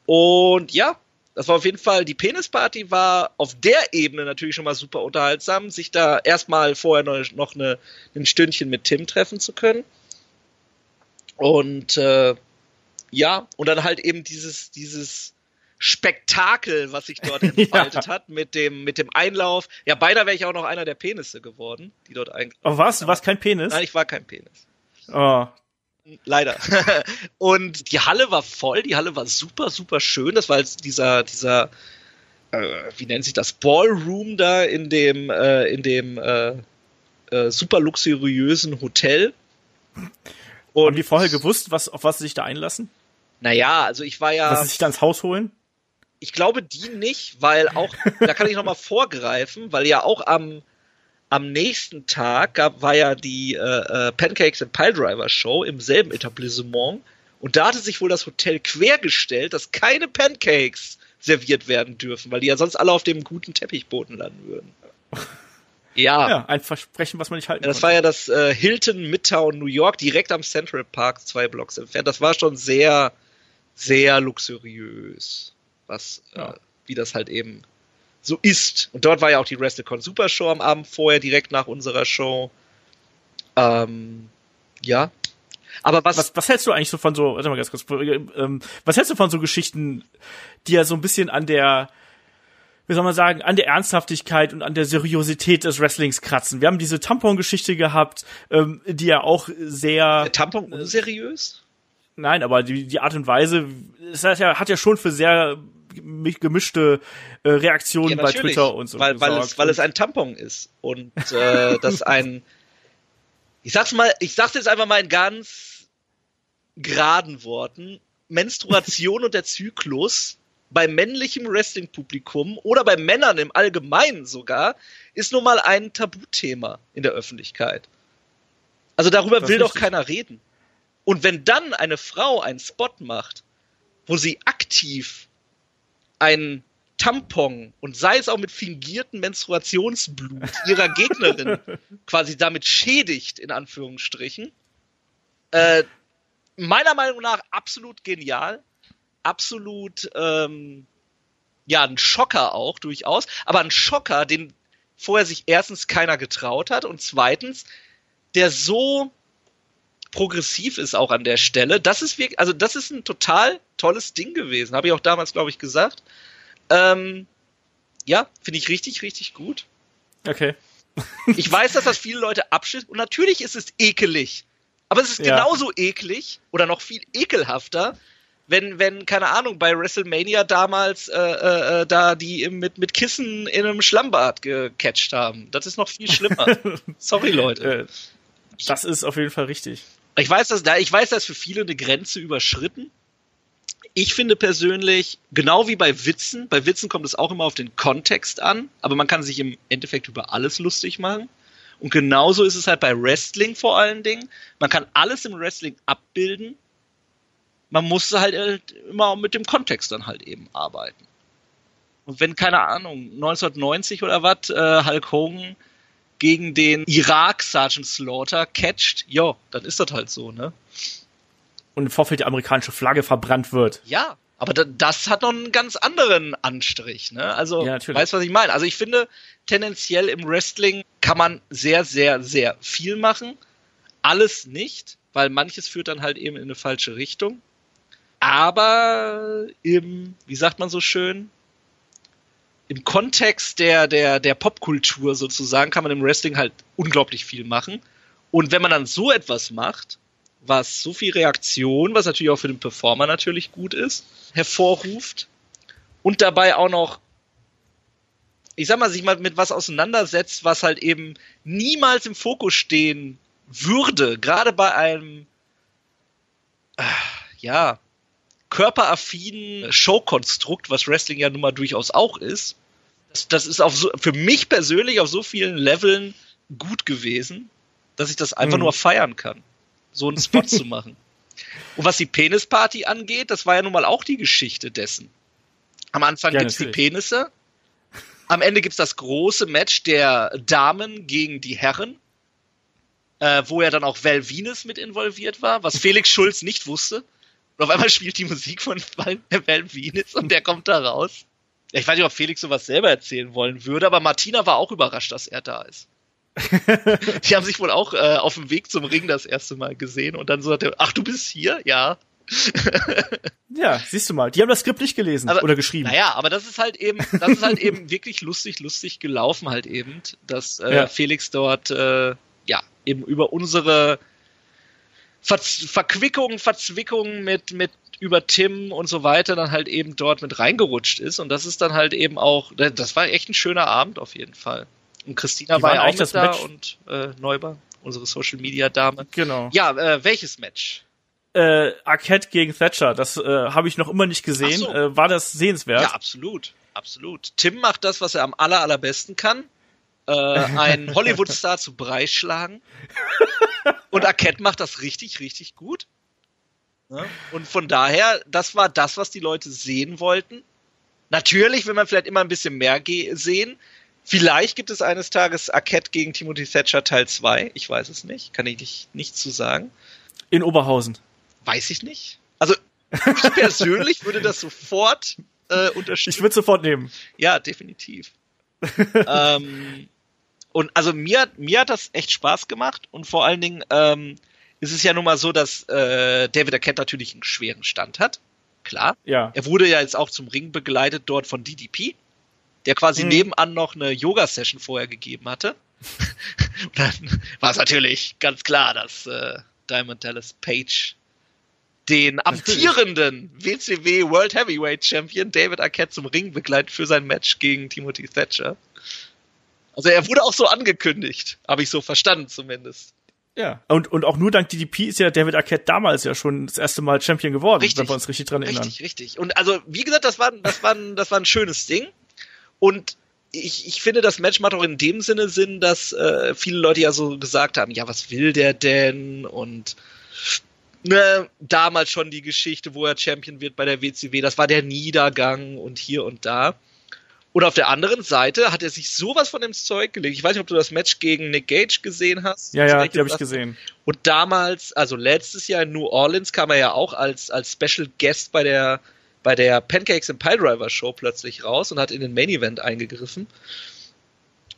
Und ja, das war auf jeden Fall, die Penisparty war auf der Ebene natürlich schon mal super unterhaltsam, sich da erstmal vorher noch, noch eine, ein Stündchen mit Tim treffen zu können. Und äh, ja, und dann halt eben dieses, dieses Spektakel, was sich dort entfaltet hat, mit dem, mit dem Einlauf. Ja, beinahe wäre ich auch noch einer der Penisse geworden, die dort eigentlich. Oh, was? Du warst kein Penis? Nein, ich war kein Penis. Oh. Leider. und die Halle war voll, die Halle war super, super schön. Das war jetzt dieser, dieser, äh, wie nennt sich das, Ballroom da in dem, äh, in dem äh, äh, super luxuriösen Hotel. Haben die vorher gewusst, was, auf was sie sich da einlassen? Naja, also ich war ja. Dass sie sich da ins Haus holen? Ich glaube die nicht, weil auch, da kann ich nochmal vorgreifen, weil ja auch am, am nächsten Tag gab, war ja die äh, äh, Pancakes and Piledriver Show im selben Etablissement und da hatte sich wohl das Hotel quergestellt, dass keine Pancakes serviert werden dürfen, weil die ja sonst alle auf dem guten Teppichboden landen würden. Ja, Ja, ein Versprechen, was man nicht halten ja, das konnte. war ja das äh, Hilton Midtown New York, direkt am Central Park, zwei Blocks entfernt. Das war schon sehr, sehr luxuriös, was, Ja. äh, wie das halt eben so ist. Und dort war ja auch die WrestleCon Super Show am Abend vorher, direkt nach unserer Show. Ähm, ja. Aber was, was, was hältst du eigentlich so von so, warte mal ganz kurz, ähm, was hältst du von so Geschichten, die ja so ein bisschen an der, wie soll man sagen, an der Ernsthaftigkeit und an der Seriosität des Wrestlings kratzen? Wir haben diese Tampon-Geschichte gehabt, ähm, die ja auch sehr, der Tampon unseriös? nein, aber die, die Art und Weise, es hat ja, hat ja schon für sehr gemischte äh, Reaktionen bei Twitter und so. Weil, weil, es, weil es ein Tampon ist. Und äh, das ein. Ich sag's mal, ich sag's jetzt einfach mal in ganz geraden Worten. Menstruation und der Zyklus bei männlichem Wrestling-Publikum oder bei Männern im Allgemeinen sogar, ist nun mal ein Tabuthema in der Öffentlichkeit. Also darüber Das will doch keiner reden. Und wenn dann eine Frau einen Spot macht, wo sie aktiv einen Tampon und sei es auch mit fingiertem Menstruationsblut ihrer Gegnerin quasi damit schädigt, in Anführungsstrichen, äh, meiner Meinung nach absolut genial, absolut ähm, ja ein Schocker auch durchaus, aber ein Schocker, den vorher sich erstens keiner getraut hat und zweitens der so progressiv ist auch an der Stelle. Das ist wirklich, also das ist ein total tolles Ding gewesen, habe ich auch damals glaube ich gesagt. Ähm, ja, finde ich richtig, richtig gut. Okay. Ich weiß, dass das viele Leute abschützt und natürlich ist es ekelig. Aber es ist Ja. genauso eklig oder noch viel ekelhafter, wenn, wenn, keine Ahnung, bei WrestleMania damals äh, äh, äh, da die mit, mit Kissen in einem Schlammbad gecatcht haben. Das ist noch viel schlimmer. Sorry, Leute. Äh, das ist auf jeden Fall richtig. Ich weiß, dass da, ich weiß, da ist für viele eine Grenze überschritten. Ich finde persönlich, genau wie bei Witzen, bei Witzen kommt es auch immer auf den Kontext an, aber man kann sich im Endeffekt über alles lustig machen. Und genauso ist es halt bei Wrestling vor allen Dingen. Man kann alles im Wrestling abbilden. Man muss halt äh, immer mit dem Kontext dann halt eben arbeiten. Und wenn, keine Ahnung, 1990 oder was, äh, Hulk Hogan gegen den Irak Sergeant Slaughter catcht, ja, dann ist das halt so, ne? Und im Vorfeld die amerikanische Flagge verbrannt wird. Ja, aber da, das hat noch einen ganz anderen Anstrich, ne? Also, Ja, natürlich. weißt du, was ich meine? Also ich finde, tendenziell im Wrestling kann man sehr, sehr, sehr viel machen. Alles nicht, weil manches führt dann halt eben in eine falsche Richtung. Aber im, wie sagt man so schön, im Kontext der, der, der Popkultur sozusagen kann man im Wrestling halt unglaublich viel machen. Und wenn man dann so etwas macht, was so viel Reaktion, was natürlich auch für den Performer natürlich gut ist, hervorruft und dabei auch noch, ich sag mal, sich mal mit was auseinandersetzt, was halt eben niemals im Fokus stehen würde, gerade bei einem, äh, ja, körperaffinen Showkonstrukt, was Wrestling ja nun mal durchaus auch ist. Das, das ist auf so, für mich persönlich auf so vielen Leveln gut gewesen, dass ich das einfach Mhm. nur feiern kann, so einen Spot zu machen. Und was die Penisparty angeht, das war ja nun mal auch die Geschichte dessen. Am Anfang Ja, gibt's die natürlich. Penisse, am Ende gibt's das große Match der Damen gegen die Herren, äh, wo ja dann auch Val Venus mit involviert war, was Felix Schulz nicht wusste. Und auf einmal spielt die Musik von Val Venus und der kommt da raus. Ich weiß nicht, ob Felix sowas selber erzählen wollen würde, aber Martina war auch überrascht, dass er da ist. Die haben sich wohl auch äh, auf dem Weg zum Ring das erste Mal gesehen und dann so hat er, ach, du bist hier? Ja. Ja, siehst du mal. Die haben das Skript nicht gelesen Aber- oder geschrieben. Naja, aber das ist halt eben, das ist halt eben wirklich lustig, lustig gelaufen halt eben, dass äh, Ja. Felix dort äh, ja eben über unsere Ver Verquickung, Verzwickung mit mit über Tim und so weiter dann halt eben dort mit reingerutscht ist und das ist dann halt eben auch, das war echt ein schöner Abend auf jeden Fall. Und Christina Die war ja auch mit das da Match- und äh, Neuber, unsere Social Media Dame. Genau. Ja, äh, welches Match? Äh, Arquette gegen Thatcher, das äh, habe ich noch immer nicht gesehen. So. Äh, war das sehenswert? Ja, absolut. Absolut. Tim macht das, was er am aller, allerbesten kann. Äh, einen Hollywood-Star zu Brei schlagen. Und Arquette macht das richtig, richtig gut. Ne? Und von daher, das war das, was die Leute sehen wollten. Natürlich will man vielleicht immer ein bisschen mehr sehen. Vielleicht gibt es eines Tages Arquette gegen Timothy Thatcher Teil 2. Ich weiß es nicht. Kann ich nicht, nichts zu sagen. In Oberhausen. Weiß ich nicht. Also, ich persönlich würde das sofort äh, unterstützen. Ich würde sofort nehmen. Ja, definitiv. ähm, und also mir, hat- mir hat das echt Spaß gemacht und vor allen Dingen ähm, ist es ja nun mal so, dass äh, David Arquette natürlich einen schweren Stand hat. Klar. Ja. Er wurde ja jetzt auch zum Ring begleitet dort von DDP, der quasi Mhm. nebenan noch eine Yoga-Session vorher gegeben hatte. und dann war es natürlich ganz klar, dass äh, Diamond Dallas Page den amtierenden WCW World Heavyweight Champion David Arquette zum Ring begleitet für sein Match gegen Timothy Thatcher. Also er wurde auch so angekündigt, habe ich so verstanden zumindest. Ja. Und, und auch nur dank DDP ist ja David Arquette damals ja schon das erste Mal Champion geworden, richtig. wenn wir uns richtig dran erinnern. Richtig, richtig. Und also, wie gesagt, das war, das war, ein, das war ein schönes Ding. Und ich, ich finde, das Match macht auch in dem Sinne Sinn, dass äh, viele Leute ja so gesagt haben, ja, was will der denn? Und ne, damals schon die Geschichte, wo er Champion wird bei der WCW, das war der Niedergang und hier und da. Und auf der anderen Seite hat er sich sowas von dem Zeug gelegt. Ich weiß nicht, ob du das Match gegen Nick Gage gesehen hast. Ja, ja, die habe ich gesehen. Und damals, also letztes Jahr in New Orleans, kam er ja auch als, als Special Guest bei der, bei der Pancakes and Piledriver Show plötzlich raus und hat in den Main Event eingegriffen.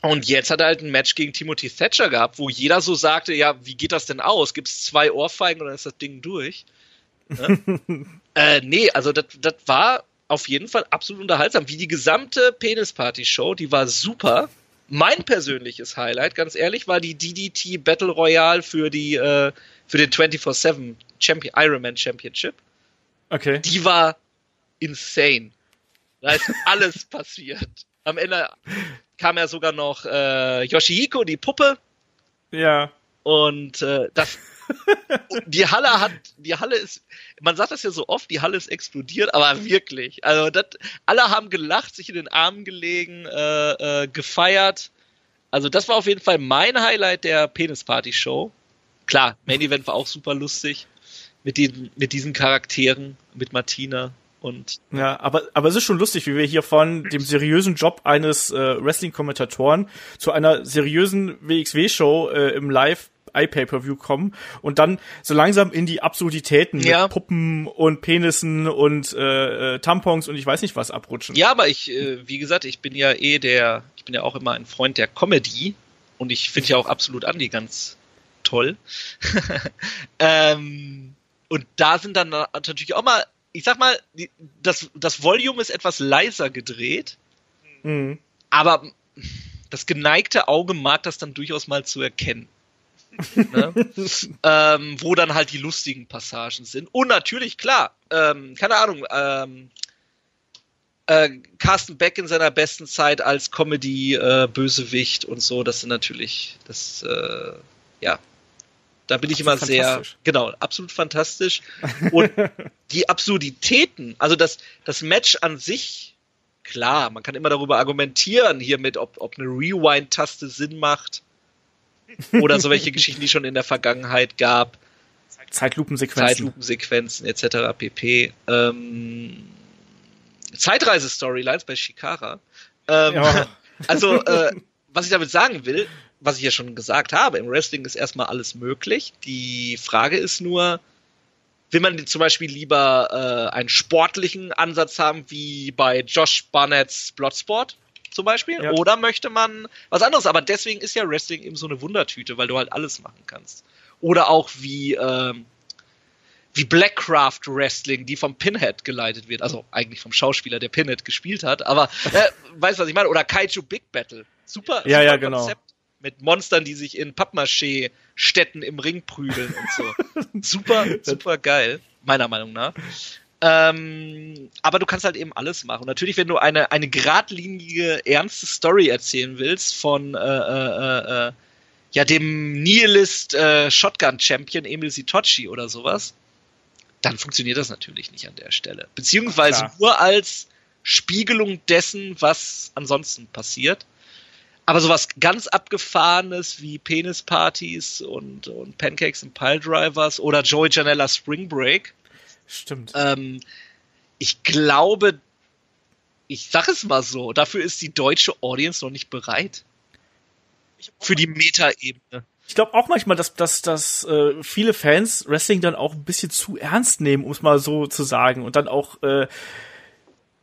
Und jetzt hat er halt ein Match gegen Timothy Thatcher gehabt, wo jeder so sagte, ja, wie geht das denn aus? Gibt es zwei Ohrfeigen oder ist das Ding durch? Ne? äh, nee, also das war auf jeden Fall absolut unterhaltsam. Wie die gesamte Penis-Party-Show, die war super. Mein persönliches Highlight, ganz ehrlich, war die DDT Battle Royale für die äh, für den 24/7 Champion Ironman Championship. Okay. Die war insane. Da ist alles passiert. Am Ende kam ja sogar noch äh, Yoshihiko, die Puppe. Ja. Und äh, das die Halle hat, die Halle ist, man sagt das ja so oft, die Halle ist explodiert, aber wirklich. Also das, alle haben gelacht, sich in den Armen gelegen, äh, äh, gefeiert. Also das war auf jeden Fall mein Highlight der Penis Party Show. Klar, Main Event war auch super lustig mit den, mit diesen Charakteren, mit Martina und ja, aber aber es ist schon lustig, wie wir hier von dem seriösen Job eines äh, Wrestling-Kommentatoren zu einer seriösen WXW-Show äh, im Live iPay-Per-View kommen und dann so langsam in die Absurditäten Ja. mit Puppen und Penissen und äh, äh, Tampons und ich weiß nicht was abrutschen. Ja, aber ich, äh, wie gesagt, ich bin ja eh der, ich bin ja auch immer ein Freund der Comedy und ich finde ja auch absolut Andy ganz toll. ähm, und da sind dann natürlich auch mal, ich sag mal, das, das Volume ist etwas leiser gedreht, Mhm. aber das geneigte Auge mag das dann durchaus mal zu erkennen. Ne? ähm, wo dann halt die lustigen Passagen sind. Und natürlich, klar, ähm, keine Ahnung, ähm, äh, Carsten Beck in seiner besten Zeit als Comedy-Bösewicht und so, das sind natürlich, das, äh, ja, da bin ich immer sehr, genau, absolut fantastisch. Und die Absurditäten, also das, das Match an sich, klar, man kann immer darüber argumentieren, hiermit, ob, ob eine Rewind-Taste Sinn macht. Oder so welche Geschichten, die schon in der Vergangenheit gab. Zeitlupensequenzen. Zeitlupensequenzen etc. pp. Ähm, Zeitreise-Storylines bei Shikara. Ähm, Ja. Also, äh, was ich damit sagen will, was ich ja schon gesagt habe, im Wrestling ist erstmal alles möglich. Die Frage ist nur, will man zum Beispiel lieber äh, einen sportlichen Ansatz haben, wie bei Josh Barnett's Bloodsport zum Beispiel, Ja. oder möchte man was anderes? Aber deswegen ist ja Wrestling eben so eine Wundertüte, weil du halt alles machen kannst. Oder auch wie ähm, wie Blackcraft Wrestling, die vom Pinhead geleitet wird, also eigentlich vom Schauspieler, der Pinhead gespielt hat, aber äh, weißt du, was ich meine? Oder Kaiju Big Battle. Super, Ja, super ja, genau. Konzept mit Monstern, die sich in Pappmaché-Städten im Ring prügeln und so. super, super geil, meiner Meinung nach. Ähm, aber du kannst halt eben alles machen. Natürlich, wenn du eine, eine geradlinige, ernste Story erzählen willst von äh, äh, äh, äh, ja, dem Nihilist äh, Shotgun Champion Emil Sitochi oder sowas, dann funktioniert das natürlich nicht an der Stelle. Beziehungsweise Klar. nur als Spiegelung dessen, was ansonsten passiert. Aber sowas ganz abgefahrenes wie Penispartys und, und Pancakes and Piledrivers oder Joey Janella Spring Break, Stimmt. ähm, ich glaube, ich sag es mal so, dafür ist die deutsche Audience noch nicht bereit. Für die Meta-Ebene. Ich glaube auch manchmal, dass, dass, dass äh, viele Fans Wrestling dann auch ein bisschen zu ernst nehmen, um es mal so zu sagen, und dann auch äh,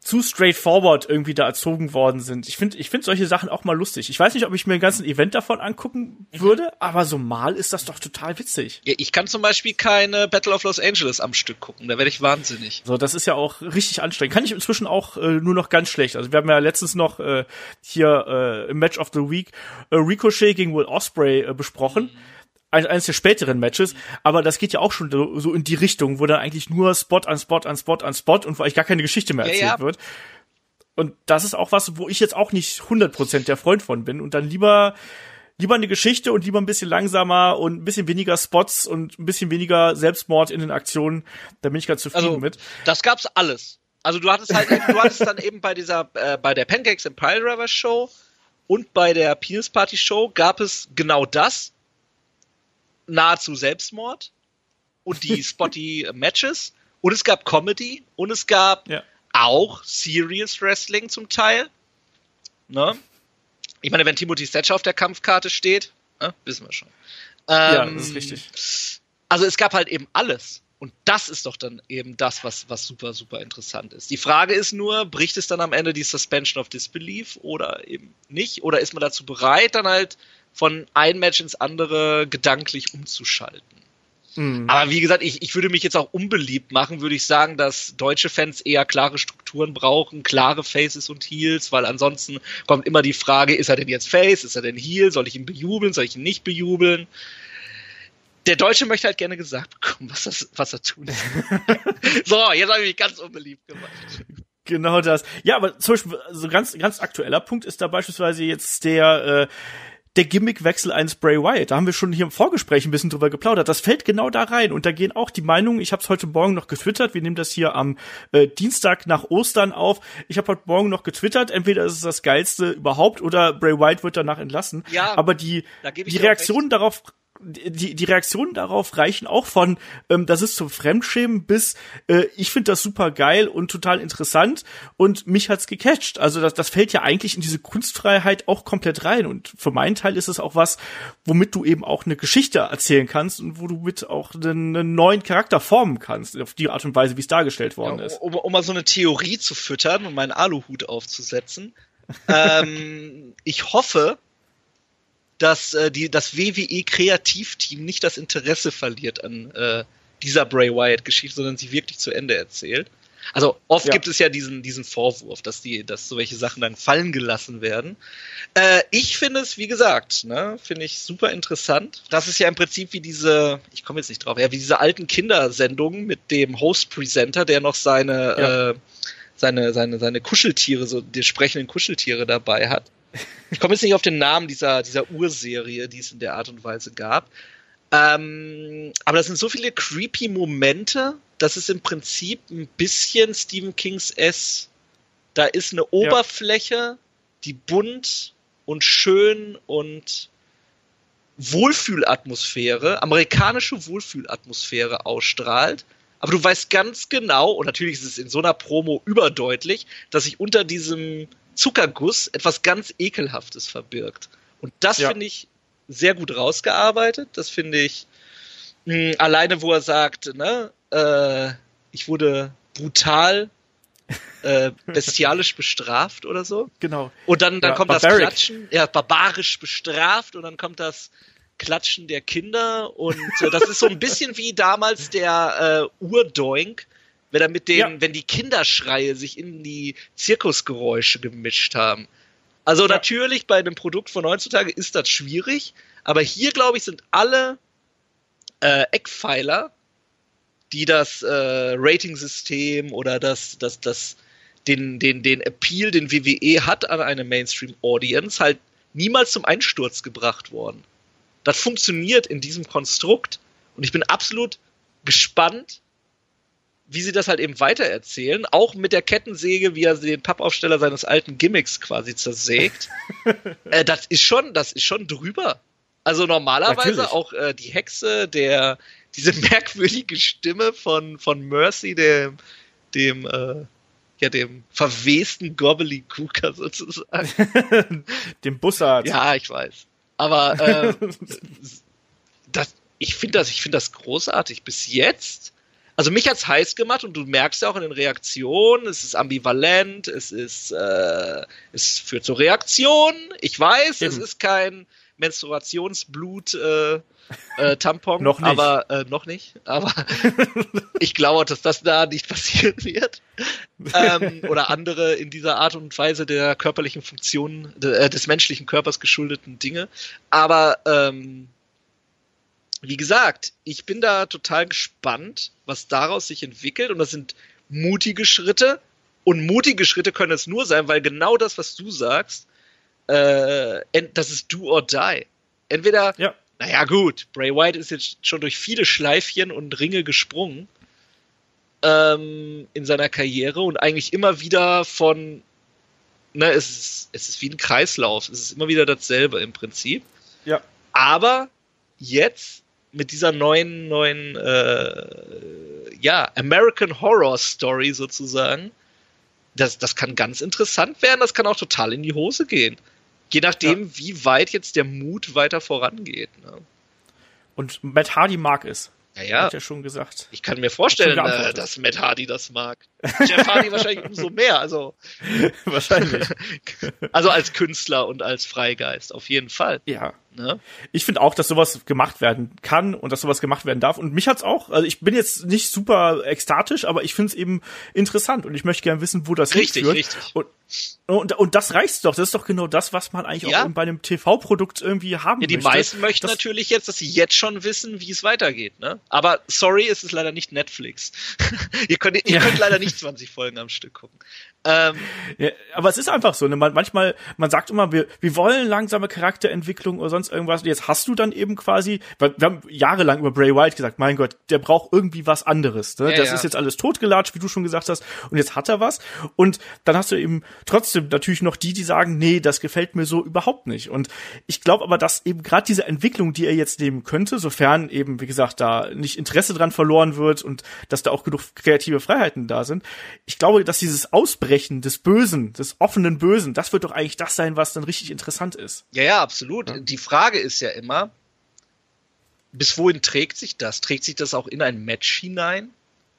zu straightforward irgendwie da erzogen worden sind. Ich finde ich finde solche Sachen auch mal lustig. Ich weiß nicht, ob ich mir ein ganzen Event davon angucken würde, aber so mal ist das doch total witzig. Ja, ich kann zum Beispiel keine Battle of Los Angeles am Stück gucken, da werde ich wahnsinnig. So, das ist ja auch richtig anstrengend. Kann ich inzwischen auch äh, nur noch ganz schlecht. Also wir haben ja letztens noch äh, hier äh, im Match of the Week äh, Ricochet gegen Will Osprey äh, besprochen. Ein, eines der späteren Matches, aber das geht ja auch schon so, in die Richtung, wo dann eigentlich nur Spot an Spot an Spot an Spot und wo eigentlich gar keine Geschichte mehr Ja, erzählt ja. wird. Und das ist auch was, wo ich jetzt auch nicht 100% der Freund von bin und dann lieber lieber eine Geschichte und lieber ein bisschen langsamer und ein bisschen weniger Spots und ein bisschen weniger Selbstmord in den Aktionen. Da bin ich ganz zufrieden Also, mit. Das gab's alles. Also du hattest halt, du hattest dann eben bei dieser, äh, bei der Pancakes and Pile Driver Show und bei der Penis Party Show gab es genau das. Nahezu Selbstmord und die spotty Matches und es gab Comedy und es gab Ja. auch Serious Wrestling zum Teil. Ne? Ich meine, wenn Timothy Thatcher auf der Kampfkarte steht, ne, wissen wir schon. Ja, Ähm, das ist richtig. also es gab halt eben alles. Und das ist doch dann eben das, was, was super, super interessant ist. Die Frage ist nur, bricht es dann am Ende die Suspension of Disbelief oder eben nicht? Oder ist man dazu bereit, dann halt von ein Match ins andere gedanklich umzuschalten? Mhm. Aber wie gesagt, ich, ich würde mich jetzt auch unbeliebt machen, würde ich sagen, dass deutsche Fans eher klare Strukturen brauchen, klare Faces und Heels, weil ansonsten kommt immer die Frage, ist er denn jetzt Face, ist er denn Heel, soll ich ihn bejubeln, soll ich ihn nicht bejubeln? Der Deutsche möchte halt gerne gesagt bekommen, was, das, was er tun So, jetzt habe ich mich ganz unbeliebt gemacht. Genau das. Ja, aber zum Beispiel, so ganz, ganz aktueller Punkt ist da beispielsweise jetzt der, äh, der Gimmickwechsel eines Bray Wyatt. Da haben wir schon hier im Vorgespräch ein bisschen drüber geplaudert. Das fällt genau da rein. Und da gehen auch die Meinungen, ich habe es heute Morgen noch getwittert, wir nehmen das hier am äh, Dienstag nach Ostern auf. Ich habe heute Morgen noch getwittert, entweder ist es das Geilste überhaupt oder Bray Wyatt wird danach entlassen. Ja, aber die, die Reaktionen darauf die, die Reaktionen darauf reichen auch von, ähm, das ist zum Fremdschämen bis, äh, ich finde das super geil und total interessant und mich hat's gecatcht. Also das, das fällt ja eigentlich in diese Kunstfreiheit auch komplett rein und für meinen Teil ist es auch was, womit du eben auch eine Geschichte erzählen kannst und wo du mit auch einen, einen neuen Charakter formen kannst, auf die Art und Weise, wie es dargestellt worden Ja, ist. um, um mal so eine Theorie zu füttern und meinen Aluhut aufzusetzen. ähm, ich hoffe, dass äh, die, das WWE Kreativteam nicht das Interesse verliert an äh, dieser Bray Wyatt Geschichte, sondern sie wirklich zu Ende erzählt. Also oft Ja. gibt es ja diesen, diesen Vorwurf, dass die, dass solche Sachen dann fallen gelassen werden. Äh, ich finde es, wie gesagt, ne, finde ich super interessant. Das ist ja im Prinzip wie diese, ich komme jetzt nicht drauf, ja, wie diese alten Kindersendungen mit dem Host-Presenter, der noch seine, Ja. äh, seine, seine, seine Kuscheltiere, so die sprechenden Kuscheltiere dabei hat. Ich komme jetzt nicht auf den Namen dieser, dieser Urserie, die es in der Art und Weise gab. Ähm, aber das sind so viele creepy Momente, das ist im Prinzip ein bisschen Stephen Kings S. Da ist eine Oberfläche, die bunt und schön und Wohlfühlatmosphäre, amerikanische Wohlfühlatmosphäre ausstrahlt. Aber du weißt ganz genau, und natürlich ist es in so einer Promo überdeutlich, dass sich unter diesem Zuckerguss etwas ganz Ekelhaftes verbirgt. Und das Ja. finde ich sehr gut rausgearbeitet. Das finde ich mh, alleine, wo er sagt, ne, äh, ich wurde brutal, äh, bestialisch bestraft oder so. Genau. Und dann, dann Ja, kommt barbaric. das Klatschen, ja, barbarisch bestraft und dann kommt das Klatschen der Kinder und äh, das ist so ein bisschen wie damals der äh, Urdoink, wenn er mit den, Ja. wenn die Kinderschreie sich in die Zirkusgeräusche gemischt haben. Also Ja. natürlich bei einem Produkt von heutzutage ist das schwierig, aber hier glaube ich sind alle äh, Eckpfeiler, die das äh, Rating-System oder das, das, das, den, den, den Appeal, den WWE hat an eine Mainstream-Audience, halt niemals zum Einsturz gebracht worden. Das funktioniert in diesem Konstrukt und ich bin absolut gespannt, wie sie das halt eben weitererzählen, auch mit der Kettensäge, wie er den Pappaufsteller seines alten Gimmicks quasi zersägt. äh, das ist schon, das ist schon drüber. Also normalerweise Natürlich. auch äh, die Hexe, der diese merkwürdige Stimme von von Mercy, dem dem äh, ja dem verwesten Gobbledygooker sozusagen. Dem Bussard. Ja, ich weiß. Aber äh, das, ich finde das, ich finde das großartig. Bis jetzt, also mich hat's heiß gemacht und du merkst ja auch in den Reaktionen, es ist ambivalent, es ist, äh, es führt zur Reaktion. Ich weiß, es Eben. ist kein Menstruationsblut. Äh, äh, Tampon, Noch nicht. aber äh, noch nicht. Aber ich glaube, dass das da nicht passieren wird. ähm, oder andere in dieser Art und Weise der körperlichen Funktionen, de, äh, des menschlichen Körpers geschuldeten Dinge. Aber ähm, wie gesagt, ich bin da total gespannt, was daraus sich entwickelt. Und das sind mutige Schritte. Und mutige Schritte können es nur sein, weil genau das, was du sagst, äh, das ist do or die. entweder, Ja. naja gut, Bray Wyatt ist jetzt schon durch viele Schleifchen und Ringe gesprungen ähm, in seiner Karriere und eigentlich immer wieder von, ne, es ist, es ist wie ein Kreislauf, es ist immer wieder dasselbe im Prinzip. Ja. Aber jetzt mit dieser neuen, neuen, äh, ja, American Horror Story sozusagen, das, das kann ganz interessant werden, das kann auch total in die Hose gehen. Je nachdem, wie weit jetzt der Mut weiter vorangeht. Ne? Und Matt Hardy mag es. Ja, ja. Hat ja schon gesagt. Ich kann mir vorstellen, äh, dass Matt Hardy das mag. Jeff Hardy wahrscheinlich umso mehr. Also, Wahrscheinlich. also als Künstler und als Freigeist, auf jeden Fall. ja. Ne? Ich finde auch, dass sowas gemacht werden kann und dass sowas gemacht werden darf. Und mich hat's auch, also ich bin jetzt nicht super ekstatisch, aber ich finde es eben interessant und ich möchte gerne wissen, wo das Richtig, hinführt. richtig. Und, und, und das reicht doch. Das ist doch genau das, was man eigentlich Ja. auch bei einem TV-Produkt irgendwie haben Ja, die möchte. meisten möchten das, natürlich jetzt, dass sie jetzt schon wissen, wie es weitergeht. Ne? Aber sorry, es ist leider nicht Netflix. ihr könnt, ihr Ja. könnt leider nicht 20 Folgen am Stück gucken. Ähm, Ja, aber es ist einfach so. Ne? Man, manchmal, man sagt immer, wir, wir wollen langsame Charakterentwicklung oder sonst irgendwas. Und jetzt hast du dann eben quasi, weil wir haben jahrelang über Bray Wyatt gesagt, mein Gott, der braucht irgendwie was anderes. Ne? Ja, das ja. ist jetzt alles totgelatscht, wie du schon gesagt hast. Und jetzt hat er was. Und dann hast du eben trotzdem natürlich noch die, die sagen, nee, das gefällt mir so überhaupt nicht. Und ich glaube aber, dass eben gerade diese Entwicklung, die er jetzt nehmen könnte, sofern eben, wie gesagt, da nicht Interesse dran verloren wird und dass da auch genug kreative Freiheiten da sind, ich glaube, dass dieses Ausbrechen des Bösen, des offenen Bösen, das wird doch eigentlich das sein, was dann richtig interessant ist. ja, ja, absolut. Die Frage ist ja immer, bis wohin trägt sich das? Trägt sich das auch in ein Match hinein?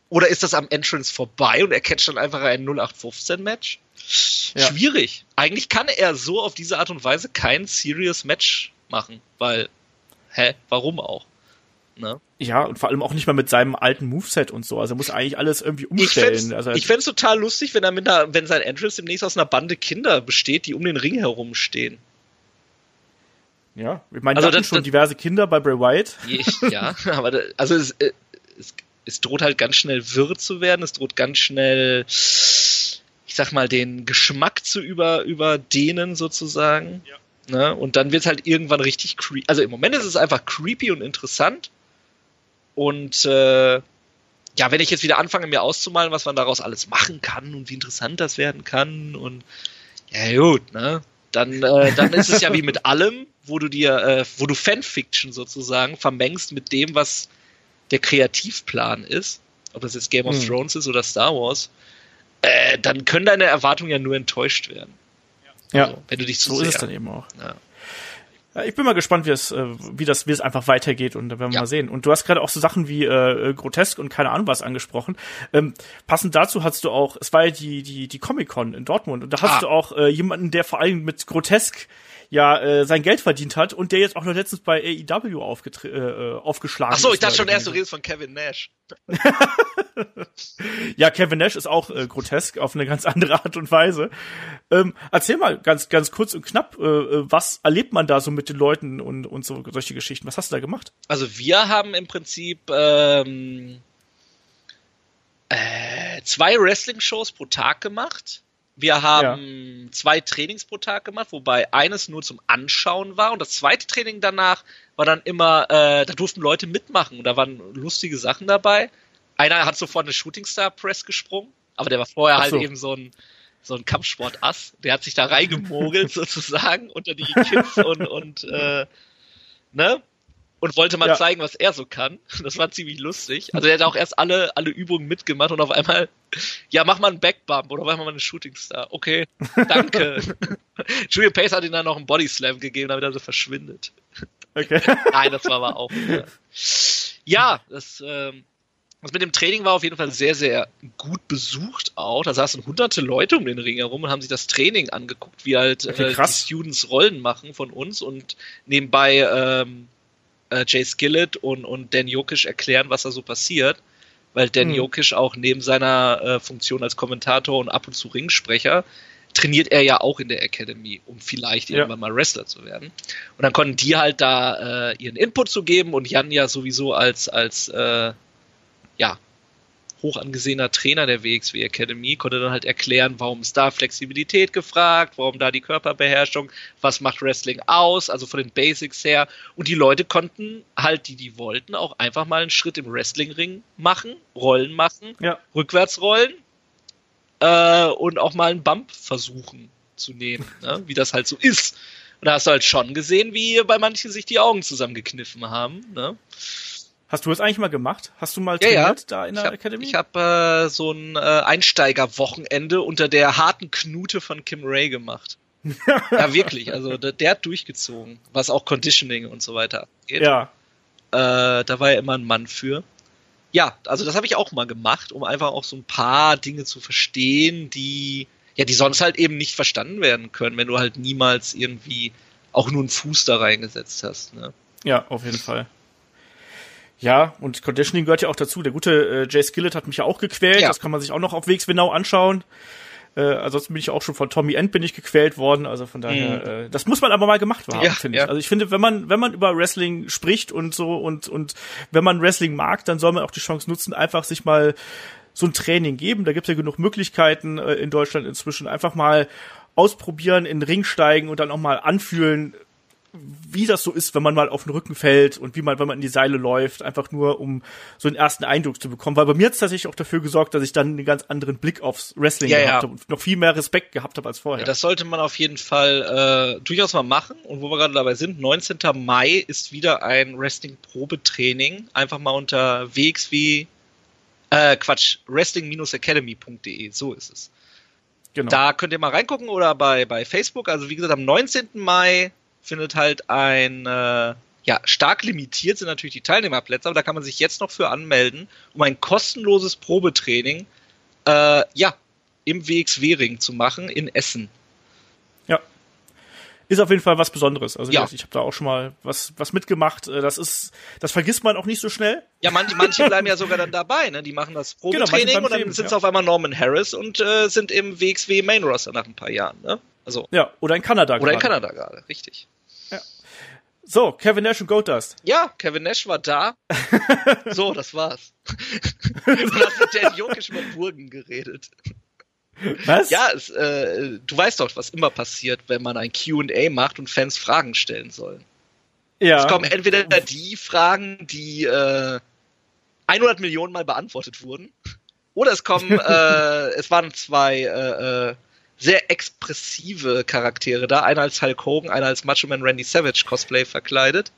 Oder ist das am Entrance vorbei und er catcht dann einfach ein 0815-Match? Ja. Schwierig. Eigentlich kann er so auf diese Art und Weise kein Serious Match machen, weil, hä, warum auch? Ne? Ja, und vor allem auch nicht mal mit seinem alten Moveset und so. Also er muss eigentlich alles irgendwie Ich umstellen. also, ich fänd's total lustig, wenn er mit einer, wenn sein Entrance demnächst aus einer Bande Kinder besteht, die um den Ring herumstehen. Ja, ich meine, Also hatten das- schon das- diverse Kinder bei Bray Wyatt. Ja, aber da, also es, äh, es, es droht halt ganz schnell wirr zu werden, es droht ganz schnell, ich sag mal, den Geschmack zu über, überdehnen sozusagen. Ne? Und dann wird's halt irgendwann richtig creepy. Also im Moment ist es einfach creepy und interessant. Und äh, ja, wenn ich jetzt wieder anfange, mir auszumalen, was man daraus alles machen kann und wie interessant das werden kann und ja gut, ne? Dann, äh, dann ist es ja wie mit allem, wo du dir, äh, wo du Fanfiction sozusagen vermengst mit dem, was der Kreativplan ist, ob das jetzt Game of Hm. Thrones ist oder Star Wars, äh, dann können deine Erwartungen ja nur enttäuscht werden. Ja, Also, wenn du dich zu so sehr. ist es dann eben auch. Ja. Ja, ich bin mal gespannt, wie es, äh, wie das, wie es einfach weitergeht und da werden wir Ja. mal sehen. Und du hast gerade auch so Sachen wie äh, grotesk und keine Ahnung was angesprochen. Ähm, passend dazu hast du auch, es war ja die die die Comic Con in Dortmund und da hast Ah. du auch äh, jemanden, der vor allem mit grotesk ja äh, sein Geld verdient hat und der jetzt auch noch letztens bei AEW aufgetre- äh, äh, aufgeschlagen Ach so, ist. ich dachte schon erst, du redest von Kevin Nash. Ja, Kevin Nash ist auch äh, grotesk auf eine ganz andere Art und Weise. Ähm, erzähl mal ganz ganz kurz und knapp, äh, äh, was erlebt man da so mit den Leuten und und so solche Geschichten? Was hast du da gemacht? Also wir haben im Prinzip ähm, äh, zwei Wrestling-Shows pro Tag gemacht. Wir haben zwei Trainings pro Tag gemacht, wobei eines nur zum Anschauen war und das zweite Training danach war dann immer, äh, da durften Leute mitmachen und da waren lustige Sachen dabei. Einer hat sofort eine Shooting Star Press gesprungen, aber der war vorher halt so. eben so ein so ein Kampfsportass. Der hat sich da reingemogelt sozusagen unter die Kids und und äh, ne und wollte mal Ja. zeigen, was er so kann. Das war ziemlich lustig. Also er hat auch erst alle, alle Übungen mitgemacht und auf einmal, ja, mach mal einen Backbump oder mach mal einen Shooting Star. Okay, danke. Julian Pace hat ihm dann noch einen Body Slam gegeben, damit er so verschwindet. Okay. Nein, das war aber auch. Äh, ja, das, ähm, das mit dem Training war auf jeden Fall sehr, sehr gut besucht auch. Da saßen hunderte Leute um den Ring herum und haben sich das Training angeguckt, wie halt Okay, äh, die. Students Rollen machen von uns und nebenbei ähm, äh, Jay Skillett und, und Dan Jokic erklären, was da so passiert. Weil Dan Hm. Jokic auch neben seiner äh, Funktion als Kommentator und ab und zu Ringsprecher trainiert er ja auch in der Academy, um vielleicht Ja. irgendwann mal Wrestler zu werden. Und dann konnten die halt da äh, ihren Input zu geben und Jan ja sowieso als, als äh, ja, hoch angesehener Trainer der WXW Academy, konnte dann halt erklären, warum ist da Flexibilität gefragt, warum da die Körperbeherrschung, was macht Wrestling aus, also von den Basics her. Und die Leute konnten halt, die die wollten, auch einfach mal einen Schritt im Wrestlingring machen, Rollen machen, Ja. rückwärts rollen äh, und auch mal einen Bump versuchen zu nehmen, ne? wie das halt so ist. Und da hast du halt schon gesehen, wie bei manchen sich die Augen zusammengekniffen haben. Ne? Hast du das eigentlich mal gemacht? Hast du mal Ja, ja. trainiert da in der Ich habe Academy? hab, äh, so ein äh, Einsteigerwochenende unter der harten Knute von Kim Ray gemacht. ja, wirklich. Also der, der hat durchgezogen, was auch Conditioning und so weiter angeht. ja. Äh, da war er immer ein Mann für. Ja, also das habe ich auch mal gemacht, um einfach auch so ein paar Dinge zu verstehen, die ja, die sonst halt eben nicht verstanden werden können, wenn du halt niemals irgendwie auch nur einen Fuß da reingesetzt hast. Ne? Ja, auf jeden Fall. Ja, und Conditioning gehört ja auch dazu. Der gute äh, Jay Skillett hat mich ja auch gequält. Ja. Das kann man sich auch noch auf Wegs genau anschauen. Äh, ansonsten bin ich auch schon von Tommy End bin ich gequält worden. Also von daher, äh, das muss man aber mal gemacht haben, Mhm. Ja, finde ja. ich. Also ich finde, wenn man wenn man über Wrestling spricht und so und und wenn man Wrestling mag, dann soll man auch die Chance nutzen, einfach sich mal so ein Training geben. Da gibt es ja genug Möglichkeiten äh, in Deutschland inzwischen. Einfach mal ausprobieren, in den Ring steigen und dann auch mal anfühlen, wie das so ist, wenn man mal auf den Rücken fällt und wie man, wenn man in die Seile läuft, einfach nur, um so einen ersten Eindruck zu bekommen. Weil bei mir hat es tatsächlich auch dafür gesorgt, dass ich dann einen ganz anderen Blick aufs Wrestling Ja, gehabt ja. habe und noch viel mehr Respekt gehabt habe als vorher. Ja, das sollte man auf jeden Fall äh, durchaus mal machen. Und wo wir gerade dabei sind, 19. Mai ist wieder ein Wrestling-Probetraining. Einfach mal unter WXW, äh, Quatsch, wrestling-academy.de, so ist es. genau. Da könnt ihr mal reingucken oder bei, bei Facebook. Also wie gesagt, am 19. Mai findet halt ein, äh, ja, stark limitiert sind natürlich die Teilnehmerplätze, aber da kann man sich jetzt noch für anmelden, um ein kostenloses Probetraining, äh, ja, im WXW-Ring zu machen in Essen. Ist auf jeden Fall was Besonderes. Also Ja. gesagt, ich habe da auch schon mal was, was mitgemacht. Äh, Das ist, das vergisst man auch nicht so schnell. Ja, manche, manche bleiben ja sogar dann dabei, ne? Die machen das manche Probetraining bleiben und dann sind es ja. auf einmal Norman Harris und äh, sind im WXW Main Roster nach ein paar Jahren, ne? Also, Ja, oder in Kanada. oder in gerade. Kanada gerade, richtig. So, Kevin Nash und Goldust. Ja, Kevin Nash war da. so, das war's. und hast mit Dan Jokic über Burgen geredet. Was? Ja, es, äh, du weißt doch, was immer passiert, wenn man ein Q&A macht und Fans Fragen stellen sollen. ja. Es kommen entweder die Fragen, die äh, 100 Millionen Mal beantwortet wurden, oder es kommen, äh, es waren zwei äh, äh, sehr expressive Charaktere da, einer als Hulk Hogan, einer als Macho Man Randy Savage Cosplay verkleidet.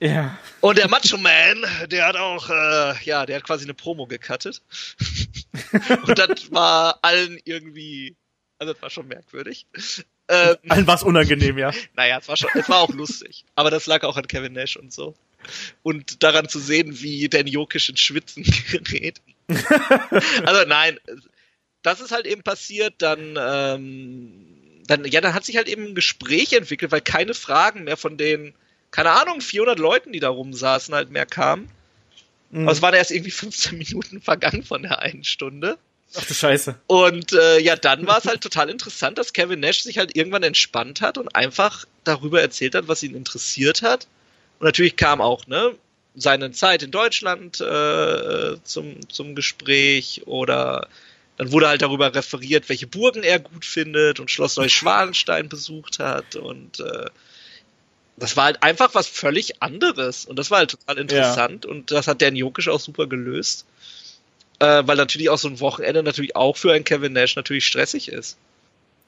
Ja. Und der Macho Man, der hat auch, äh, ja, der hat quasi eine Promo gecuttet. Und das war allen irgendwie, also das war schon merkwürdig. Ähm, Allen war es unangenehm, ja. naja, es war schon, es war auch lustig. Aber das lag auch an Kevin Nash und so. Und daran zu sehen, wie Dan Jokic ins Schwitzen gerät. also nein, das ist halt eben passiert, dann, ähm, dann, ja, dann hat sich halt eben ein Gespräch entwickelt, weil keine Fragen mehr von den, keine Ahnung, 400 Leuten, die da rumsaßen, halt mehr kamen. Mhm. Aber es waren erst irgendwie 15 Minuten vergangen von der einen Stunde. Ach du Scheiße. Und äh, ja, dann war es halt total interessant, dass Kevin Nash sich halt irgendwann entspannt hat und einfach darüber erzählt hat, was ihn interessiert hat. Und natürlich kam auch, ne, seine Zeit in Deutschland äh, zum, zum Gespräch oder dann wurde halt darüber referiert, welche Burgen er gut findet und Schloss Neuschwanstein besucht hat und äh, das war halt einfach was völlig anderes und das war halt total interessant und das hat Dan Jokic auch super gelöst äh, weil natürlich auch so ein Wochenende natürlich auch für einen Kevin Nash natürlich stressig ist.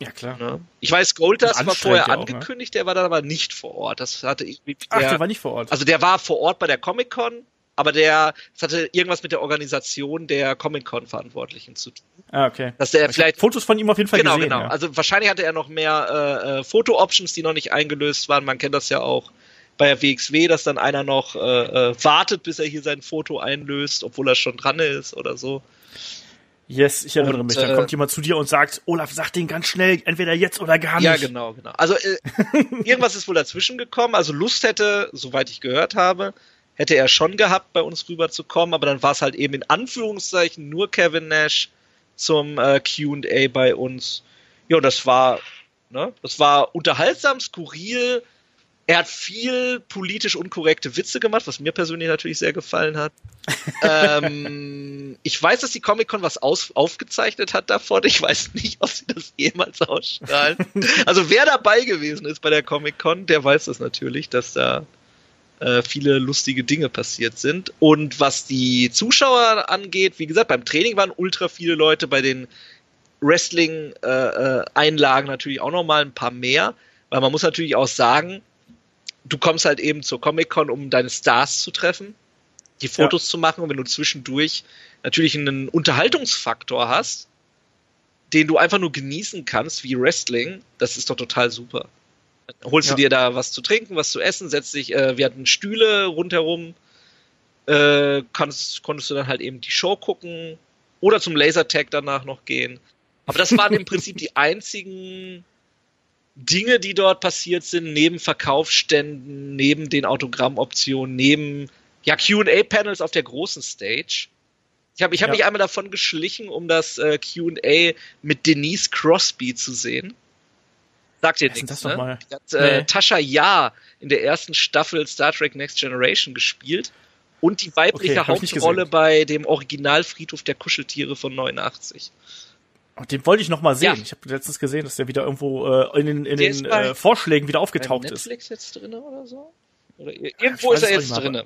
Ja, klar. Ne? Ich weiß, Goldust Und war vorher ja auch, ne? angekündigt, der war dann aber nicht vor Ort. Das hatte irgendwie Ach, der, der war nicht vor Ort. also der war vor Ort bei der Comic Con, aber der das hatte irgendwas mit der Organisation der Comic Con Verantwortlichen zu tun. ah, okay. Dass der Ich vielleicht Fotos von ihm auf jeden Fall genau, gesehen. genau. Ja. Also wahrscheinlich hatte er noch mehr äh, äh, Foto-Options, die noch nicht eingelöst waren. Man kennt das ja auch bei der WXW, dass dann einer noch äh, äh, wartet, bis er hier sein Foto einlöst, obwohl er schon dran ist oder so. Yes, ich erinnere Und, mich. Dann äh, kommt jemand zu dir und sagt, Olaf, sag den ganz schnell, entweder jetzt oder gar nicht. Ja, genau, genau. Also äh, irgendwas ist wohl dazwischen gekommen. Also Lust hätte, soweit ich gehört habe, hätte er schon gehabt, bei uns rüberzukommen, aber dann war es halt eben in Anführungszeichen nur Kevin Nash zum äh, Q&A bei uns. Ja, das war, ne, das war unterhaltsam, skurril. Er hat viel politisch unkorrekte Witze gemacht, was mir persönlich natürlich sehr gefallen hat. ähm, ich weiß, dass die Comic-Con was aus, aufgezeichnet hat davon. Ich weiß nicht, ob sie das jemals ausstrahlen. Also wer dabei gewesen ist bei der Comic-Con, der weiß das natürlich, dass da äh, viele lustige Dinge passiert sind. Und was die Zuschauer angeht, wie gesagt, beim Training waren ultra viele Leute, bei den Wrestling-Einlagen äh, natürlich auch nochmal ein paar mehr, weil man muss natürlich auch sagen, du kommst halt eben zur Comic-Con, um deine Stars zu treffen, die Fotos ja. zu machen und wenn du zwischendurch natürlich einen Unterhaltungsfaktor hast, den du einfach nur genießen kannst, wie Wrestling, das ist doch total super. Holst ja. du dir da was zu trinken, was zu essen, setzt dich, äh, wir hatten Stühle rundherum, äh, konntest, konntest du dann halt eben die Show gucken oder zum Lasertag danach noch gehen. Aber das waren im Prinzip die einzigen Dinge, die dort passiert sind, neben Verkaufsständen, neben den Autogrammoptionen, neben ja, QA-Panels auf der großen Stage. Ich habe ich hab ja. mich einmal davon geschlichen, um das äh, QA mit Denise Crosby zu sehen. Sagt ihr nichts, ne? Die hat äh, nee. Tascha Ja in der ersten Staffel Star Trek Next Generation gespielt und die weibliche okay, Hauptrolle bei dem Originalfriedhof der Kuscheltiere von 89. Den wollte ich noch mal sehen. Ja. Ich habe letztens gesehen, dass der wieder irgendwo äh, in den, in den äh, Vorschlägen wieder aufgetaucht ist. Netflix jetzt drin oder so? Oder irgendwo ist er jetzt drin.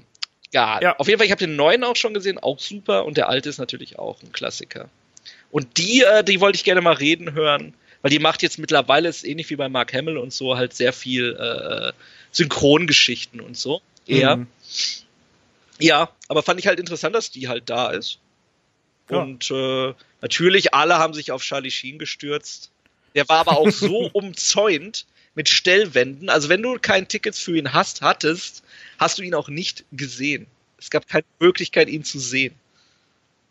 Ja, ja, auf jeden Fall, ich habe den neuen auch schon gesehen, auch super. Und der alte ist natürlich auch ein Klassiker. Und die, äh, die wollte ich gerne mal reden hören, weil die macht jetzt mittlerweile, ist ähnlich wie bei Mark Hamill und so, halt sehr viel äh, Synchrongeschichten und so. Eher. Mhm. Ja, aber fand ich halt interessant, dass die halt da ist. Ja. Und äh, natürlich, alle haben sich auf Charlie Sheen gestürzt. Der war aber auch so umzäunt mit Stellwänden. Also wenn du kein Ticket für ihn hast, hattest, hast du ihn auch nicht gesehen. Es gab keine Möglichkeit, ihn zu sehen.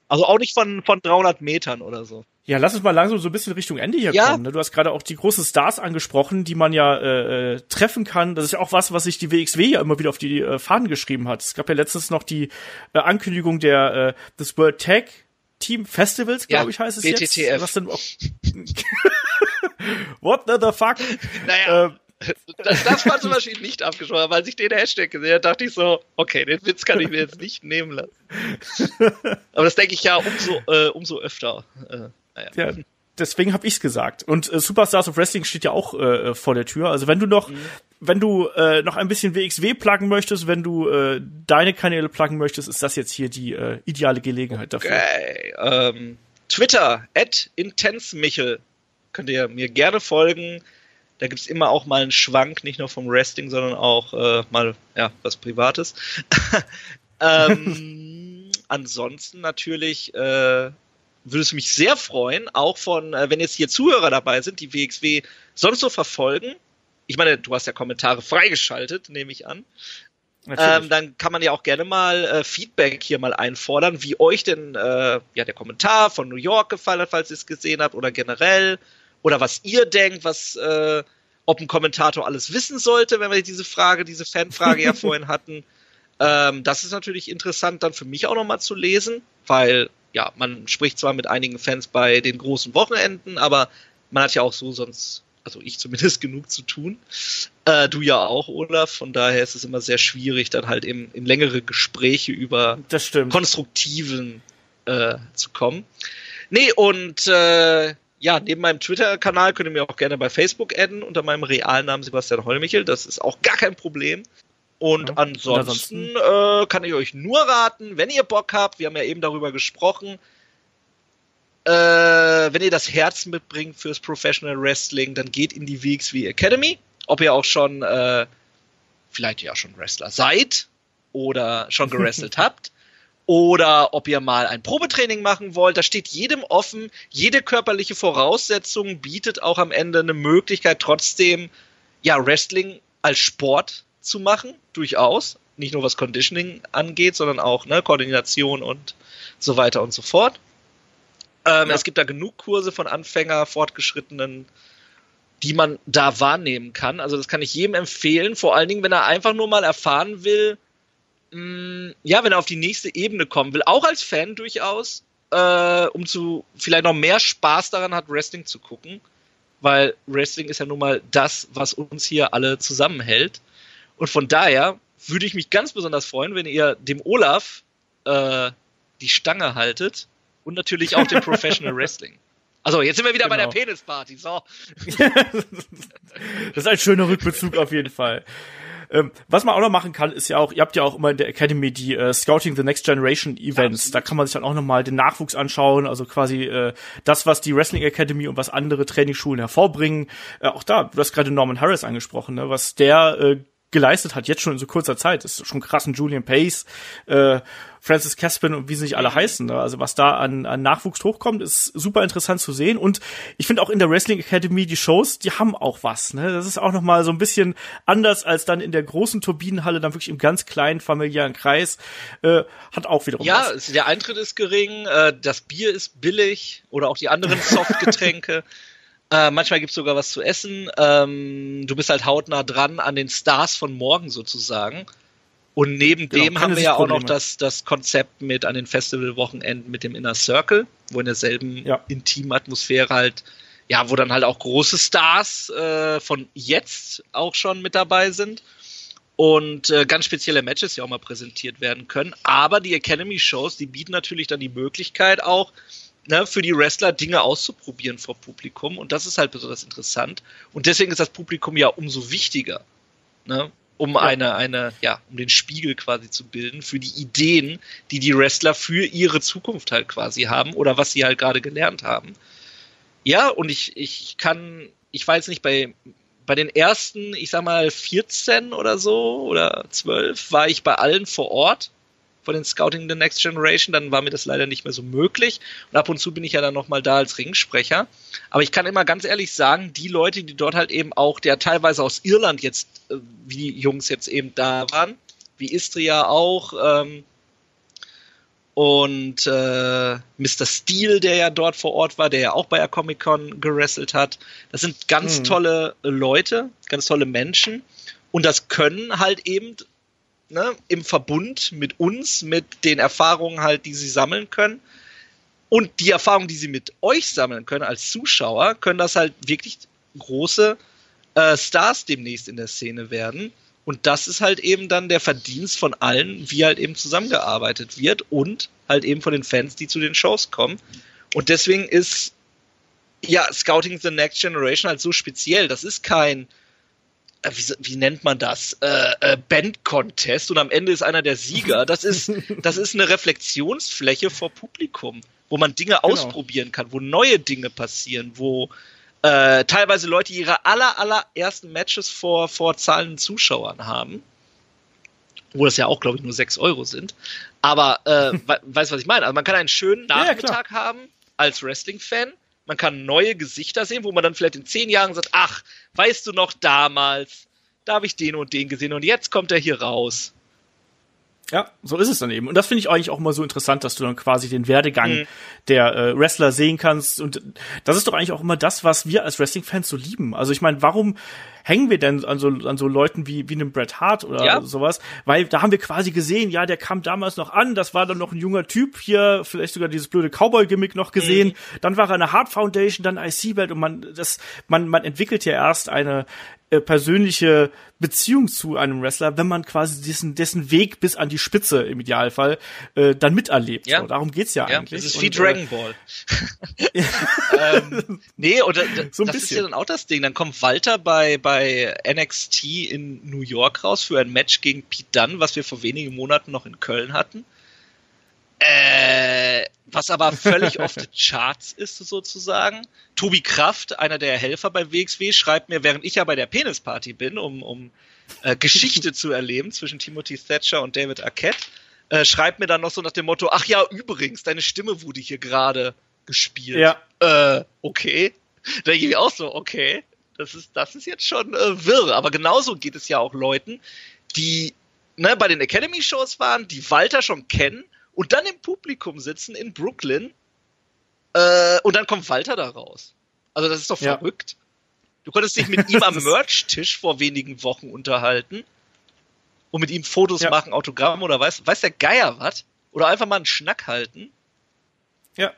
Also auch nicht von, von 300 Metern oder so. Ja, lass uns mal langsam so ein bisschen Richtung Ende hier ja. kommen. Ne? Du hast gerade auch die großen Stars angesprochen, die man ja äh, äh, treffen kann. Das ist ja auch was, was sich die WXW ja immer wieder auf die äh, Fahnen geschrieben hat. Es gab ja letztens noch die äh, Ankündigung der äh, des World Tag Team Festivals, glaube ja, ich, heißt es BTTF. jetzt. Was denn? What the fuck? Naja. Ähm, das, das war zum Beispiel nicht abgesprochen, weil ich den Hashtag gesehen habe, dachte ich so, okay, den Witz kann ich mir jetzt nicht nehmen lassen. Aber das denke ich ja umso, äh, umso öfter. Äh. Ja, deswegen habe ich's gesagt. Und äh, Superstars of Wrestling steht ja auch äh, vor der Tür. Also wenn du noch, mhm. wenn du äh, noch ein bisschen WXW pluggen möchtest, wenn du äh, deine Kanäle pluggen möchtest, ist das jetzt hier die äh, ideale Gelegenheit dafür. Okay. Ähm, Twitter, at intensemichel. Könnt ihr mir gerne folgen. Da gibt's immer auch mal einen Schwank, nicht nur vom Wrestling, sondern auch äh, mal ja, was Privates. ähm, ansonsten natürlich äh, würde es mich sehr freuen, auch von, äh, wenn jetzt hier Zuhörer dabei sind, die WXW sonst so verfolgen. Ich meine, du hast ja Kommentare freigeschaltet, nehme ich an. Ähm, dann kann man ja auch gerne mal äh, Feedback hier mal einfordern, wie euch denn äh, ja der Kommentar von New York gefallen hat, falls ihr es gesehen habt, oder generell, oder was ihr denkt, was äh, ob ein Kommentator alles wissen sollte, wenn wir diese Frage, diese Fanfrage ja vorhin hatten. Ähm, das ist natürlich interessant dann für mich auch nochmal zu lesen, weil ja, man spricht zwar mit einigen Fans bei den großen Wochenenden, aber man hat ja auch so sonst, also ich zumindest genug zu tun. Äh, du ja auch, Olaf. Von daher ist es immer sehr schwierig, dann halt eben in längere Gespräche über konstruktiven äh, zu kommen. Nee, und äh, ja, neben meinem Twitter-Kanal könnt ihr mir auch gerne bei Facebook adden unter meinem realen Namen Sebastian Hollmichel. Das ist auch gar kein Problem. Und ja, ansonsten, äh, kann ich euch nur raten, wenn ihr Bock habt, wir haben ja eben darüber gesprochen, äh, wenn ihr das Herz mitbringt fürs Professional Wrestling, dann geht in die WXW Academy. Ob ihr auch schon, äh, vielleicht ja schon Wrestler seid oder schon gerestelt habt oder ob ihr mal ein Probetraining machen wollt. Da steht jedem offen. Jede körperliche Voraussetzung bietet auch am Ende eine Möglichkeit, trotzdem ja Wrestling als Sport zu machen, durchaus. Nicht nur was Conditioning angeht, sondern auch ne, Koordination und so weiter und so fort. Ähm, ja. Es gibt da genug Kurse von Anfänger, Fortgeschrittenen, die man da wahrnehmen kann. Also das kann ich jedem empfehlen, vor allen Dingen, wenn er einfach nur mal erfahren will, mh, mm, ja, wenn er auf die nächste Ebene kommen will, auch als Fan durchaus, äh, um zu vielleicht noch mehr Spaß daran hat, Wrestling zu gucken, weil Wrestling ist ja nun mal das, was uns hier alle zusammenhält. Und von daher würde ich mich ganz besonders freuen, wenn ihr dem Olaf äh, die Stange haltet und natürlich auch dem Professional Wrestling. Also, jetzt sind wir wieder genau. bei der genau. Penisparty, so. das ist ein schöner Rückbezug auf jeden Fall. Ähm, was man auch noch machen kann, ist ja auch, ihr habt ja auch immer in der Academy die äh, Scouting the Next Generation Events. Da kann man sich dann auch nochmal den Nachwuchs anschauen, also quasi äh, das, was die Wrestling Academy und was andere Trainingsschulen hervorbringen. Äh, auch da, du hast gerade Norman Harris angesprochen, ne, was der äh, geleistet hat, jetzt schon in so kurzer Zeit. Das ist schon krass. Julian Pace, äh, Francis Caspin und wie sie nicht alle mhm. heißen. Ne? Also was da an, an Nachwuchs hochkommt, ist super interessant zu sehen. Und ich finde auch in der Wrestling Academy die Shows, die haben auch was. Ne? Das ist auch noch mal so ein bisschen anders als dann in der großen Turbinenhalle, dann wirklich im ganz kleinen familiären Kreis. Äh, hat auch wiederum ja, was. Ja, der Eintritt ist gering, äh, das Bier ist billig oder auch die anderen Softgetränke. Äh, manchmal gibt's sogar was zu essen. Ähm, du bist halt hautnah dran an den Stars von morgen sozusagen. Und neben genau, dem haben wir ja auch noch das, das Konzept mit an den Festivalwochenenden mit dem Inner Circle, wo in derselben ja. intimen Atmosphäre halt, ja, wo dann halt auch große Stars äh, von jetzt auch schon mit dabei sind und äh, ganz spezielle Matches ja auch mal präsentiert werden können. Aber die Academy Shows, die bieten natürlich dann die Möglichkeit auch, ne, für die Wrestler Dinge auszuprobieren vor Publikum. Und das ist halt besonders interessant. Und deswegen ist das Publikum ja umso wichtiger. Ne? um eine, eine, ja, um den Spiegel quasi zu bilden für die Ideen, die die Wrestler für ihre Zukunft halt quasi haben oder was sie halt gerade gelernt haben. Ja, und ich, ich kann, ich jetzt nicht bei, bei den ersten, ich sag mal 14 oder so oder 12 war ich bei allen vor Ort von den Scouting the Next Generation, dann war mir das leider nicht mehr so möglich. Und ab und zu bin ich ja dann nochmal da als Ringsprecher. Aber ich kann immer ganz ehrlich sagen, die Leute, die dort halt eben auch, der teilweise aus Irland jetzt, äh, wie die Jungs jetzt eben da waren, wie Istria auch, ähm, und äh, Mr. Steel, der ja dort vor Ort war, der ja auch bei der Comic Con gerasselt hat. Das sind ganz mhm. tolle Leute, ganz tolle Menschen. Und das können halt eben ne, im Verbund mit uns, mit den Erfahrungen halt, die sie sammeln können. Und die Erfahrungen, die sie mit euch sammeln können als Zuschauer, können das halt wirklich große äh, Stars demnächst in der Szene werden. Und das ist halt eben dann der Verdienst von allen, wie halt eben zusammengearbeitet wird und halt eben von den Fans, die zu den Shows kommen. Und deswegen ist ja Scouting the Next Generation halt so speziell. Das ist kein wie, wie, nennt man das? Äh, äh, Band-Contest und am Ende ist einer der Sieger. Das ist, das ist eine Reflexionsfläche vor Publikum, wo man Dinge genau. ausprobieren kann, wo neue Dinge passieren, wo äh, teilweise Leute ihre aller, allerersten Matches vor, vor zahlenden Zuschauern haben. Wo das ja auch, glaube ich, nur 6 Euro sind. Aber äh, weißt du, was ich meine? Also man kann einen schönen Nachmittag ja, haben als Wrestling-Fan man kann neue Gesichter sehen, wo man dann vielleicht in zehn Jahren sagt, ach, weißt du noch damals, da habe ich den und den gesehen und jetzt kommt er hier raus. Ja, so ist es dann eben. Und das finde ich eigentlich auch mal so interessant, dass du dann quasi den Werdegang mhm. der äh, Wrestler sehen kannst. Und das ist doch eigentlich auch immer das, was wir als Wrestling-Fans so lieben. Also ich meine, warum hängen wir denn an so, an so Leuten wie, wie einem Bret Hart oder ja. sowas? Weil da haben wir quasi gesehen, ja, der kam damals noch an, das war dann noch ein junger Typ hier, vielleicht sogar dieses blöde Cowboy-Gimmick noch gesehen. Mhm. Dann war er eine Hart Foundation, dann IC-Belt und man, das, man, man entwickelt ja erst eine äh, persönliche Beziehung zu einem Wrestler, wenn man quasi dessen, dessen Weg bis an die Spitze im Idealfall äh, dann miterlebt. Ja. So, darum geht's ja, ja eigentlich. Das ist wie und, Dragon äh, Ball. ähm, nee, oder so das bisschen. ist ja dann auch das Ding. Dann kommt Walter bei, bei NXT in New York raus für ein Match gegen Pete Dunne, was wir vor wenigen Monaten noch in Köln hatten. Äh, was aber völlig off the charts ist, sozusagen. Tobi Kraft, einer der Helfer bei WXW, schreibt mir, während ich ja bei der Penisparty bin, um, um äh, Geschichte zu erleben zwischen Timothy Thatcher und David Arquette, äh, schreibt mir dann noch so nach dem Motto, ach ja, übrigens, deine Stimme wurde hier gerade gespielt. Ja. Äh, okay. Da denke ich auch so, okay, das ist, das ist jetzt schon äh, wirr. Aber genauso geht es ja auch Leuten, die ne, bei den Academy-Shows waren, die Walter schon kennen und dann im Publikum sitzen in Brooklyn äh, und dann kommt Walter da raus. Also das ist doch ja. verrückt. Du konntest dich mit ihm am Merch-Tisch vor wenigen Wochen unterhalten und mit ihm Fotos ja. machen, Autogramm oder weiß, weiß der Geier was? Oder einfach mal einen Schnack halten. Ja.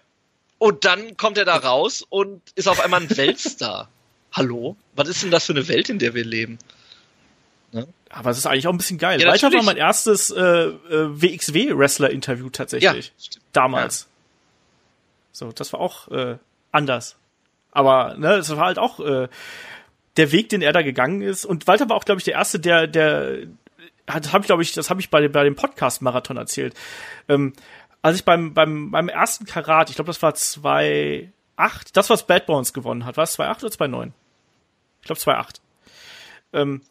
Und dann kommt er da raus und ist auf einmal ein Weltstar. Hallo? Was ist denn das für eine Welt, in der wir leben? Aber es ist eigentlich auch ein bisschen geil. Ja, Walter war mein erstes äh, äh, WXW-Wrestler-Interview tatsächlich. stimmt. Damals. So, das war auch äh, anders. Aber ne, es war halt auch äh, der Weg, den er da gegangen ist. Und Walter war auch, glaube ich, der erste, der, der hat, habe ich, glaube ich, das habe ich bei dem, bei dem Podcast-Marathon erzählt. Ähm, als ich beim, beim, beim ersten Karat, ich glaube, das war 2,8, das, was Bad Bones gewonnen hat, war es 2,8 oder 2,9? Ich glaube 2,8. Ähm,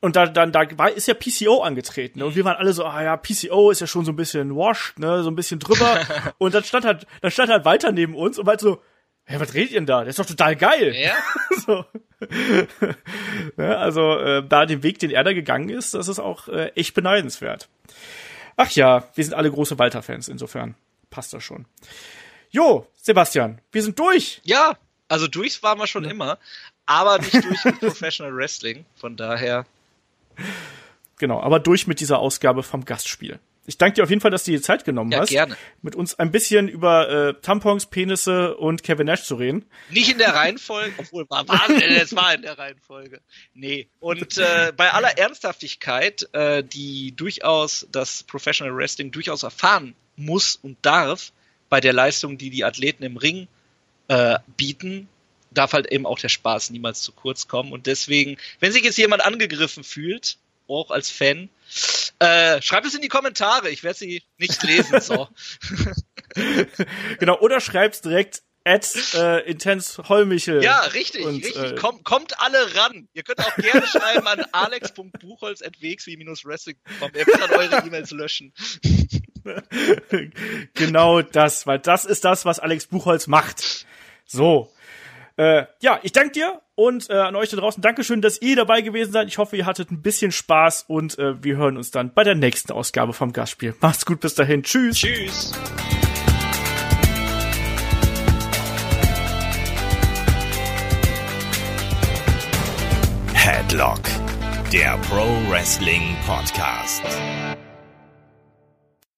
und da, dann, da war, ist ja PCO angetreten. Ne? Und wir waren alle so, ah ja, PCO ist ja schon so ein bisschen washed, ne, so ein bisschen drüber. und dann stand halt, dann stand halt weiter neben uns und meinte so, hä, was redet ihr denn da? Der ist doch total geil. Ja, so. ja, also äh, da den Weg, den er da gegangen ist, das ist auch äh, echt beneidenswert. Ach ja, wir sind alle große Walter-Fans, insofern passt das schon. Jo, Sebastian, wir sind durch. ja, also durchs waren wir schon immer, aber nicht durch mit Professional Wrestling. Von daher, Genau, aber durch mit dieser Ausgabe vom Gastspiel. Ich danke dir auf jeden Fall, dass du dir Zeit genommen Ja, hast, gerne. mit uns ein bisschen über äh, Tampons, Penisse und Kevin Nash zu reden. nicht in der Reihenfolge, obwohl war, war es war in der Reihenfolge. Nee. Und äh, bei aller Ernsthaftigkeit, äh, die durchaus das Professional Wrestling durchaus erfahren muss und darf, bei der Leistung, die die Athleten im Ring äh, bieten, darf halt eben auch der Spaß niemals zu kurz kommen. Und deswegen, wenn sich jetzt jemand angegriffen fühlt, auch als Fan, äh, schreibt es in die Kommentare. Ich werde sie nicht lesen. So. Genau, oder schreib's direkt at äh, Intense Holmichel. Ja, richtig, Und, richtig. äh, kommt, kommt alle ran. Ihr könnt auch gerne schreiben an alex.buchholz.wxw-wrestling.com. Er wird dann eure E-Mails löschen. genau das, weil das ist das, was Alex Buchholz macht. So. Äh, ja, ich danke dir und äh, an euch da draußen Dankeschön, dass ihr dabei gewesen seid. Ich hoffe, ihr hattet ein bisschen Spaß und äh, wir hören uns dann bei der nächsten Ausgabe vom Gastspiel. Macht's gut, bis dahin. Tschüss. Tschüss. Headlock, der Pro Wrestling Podcast.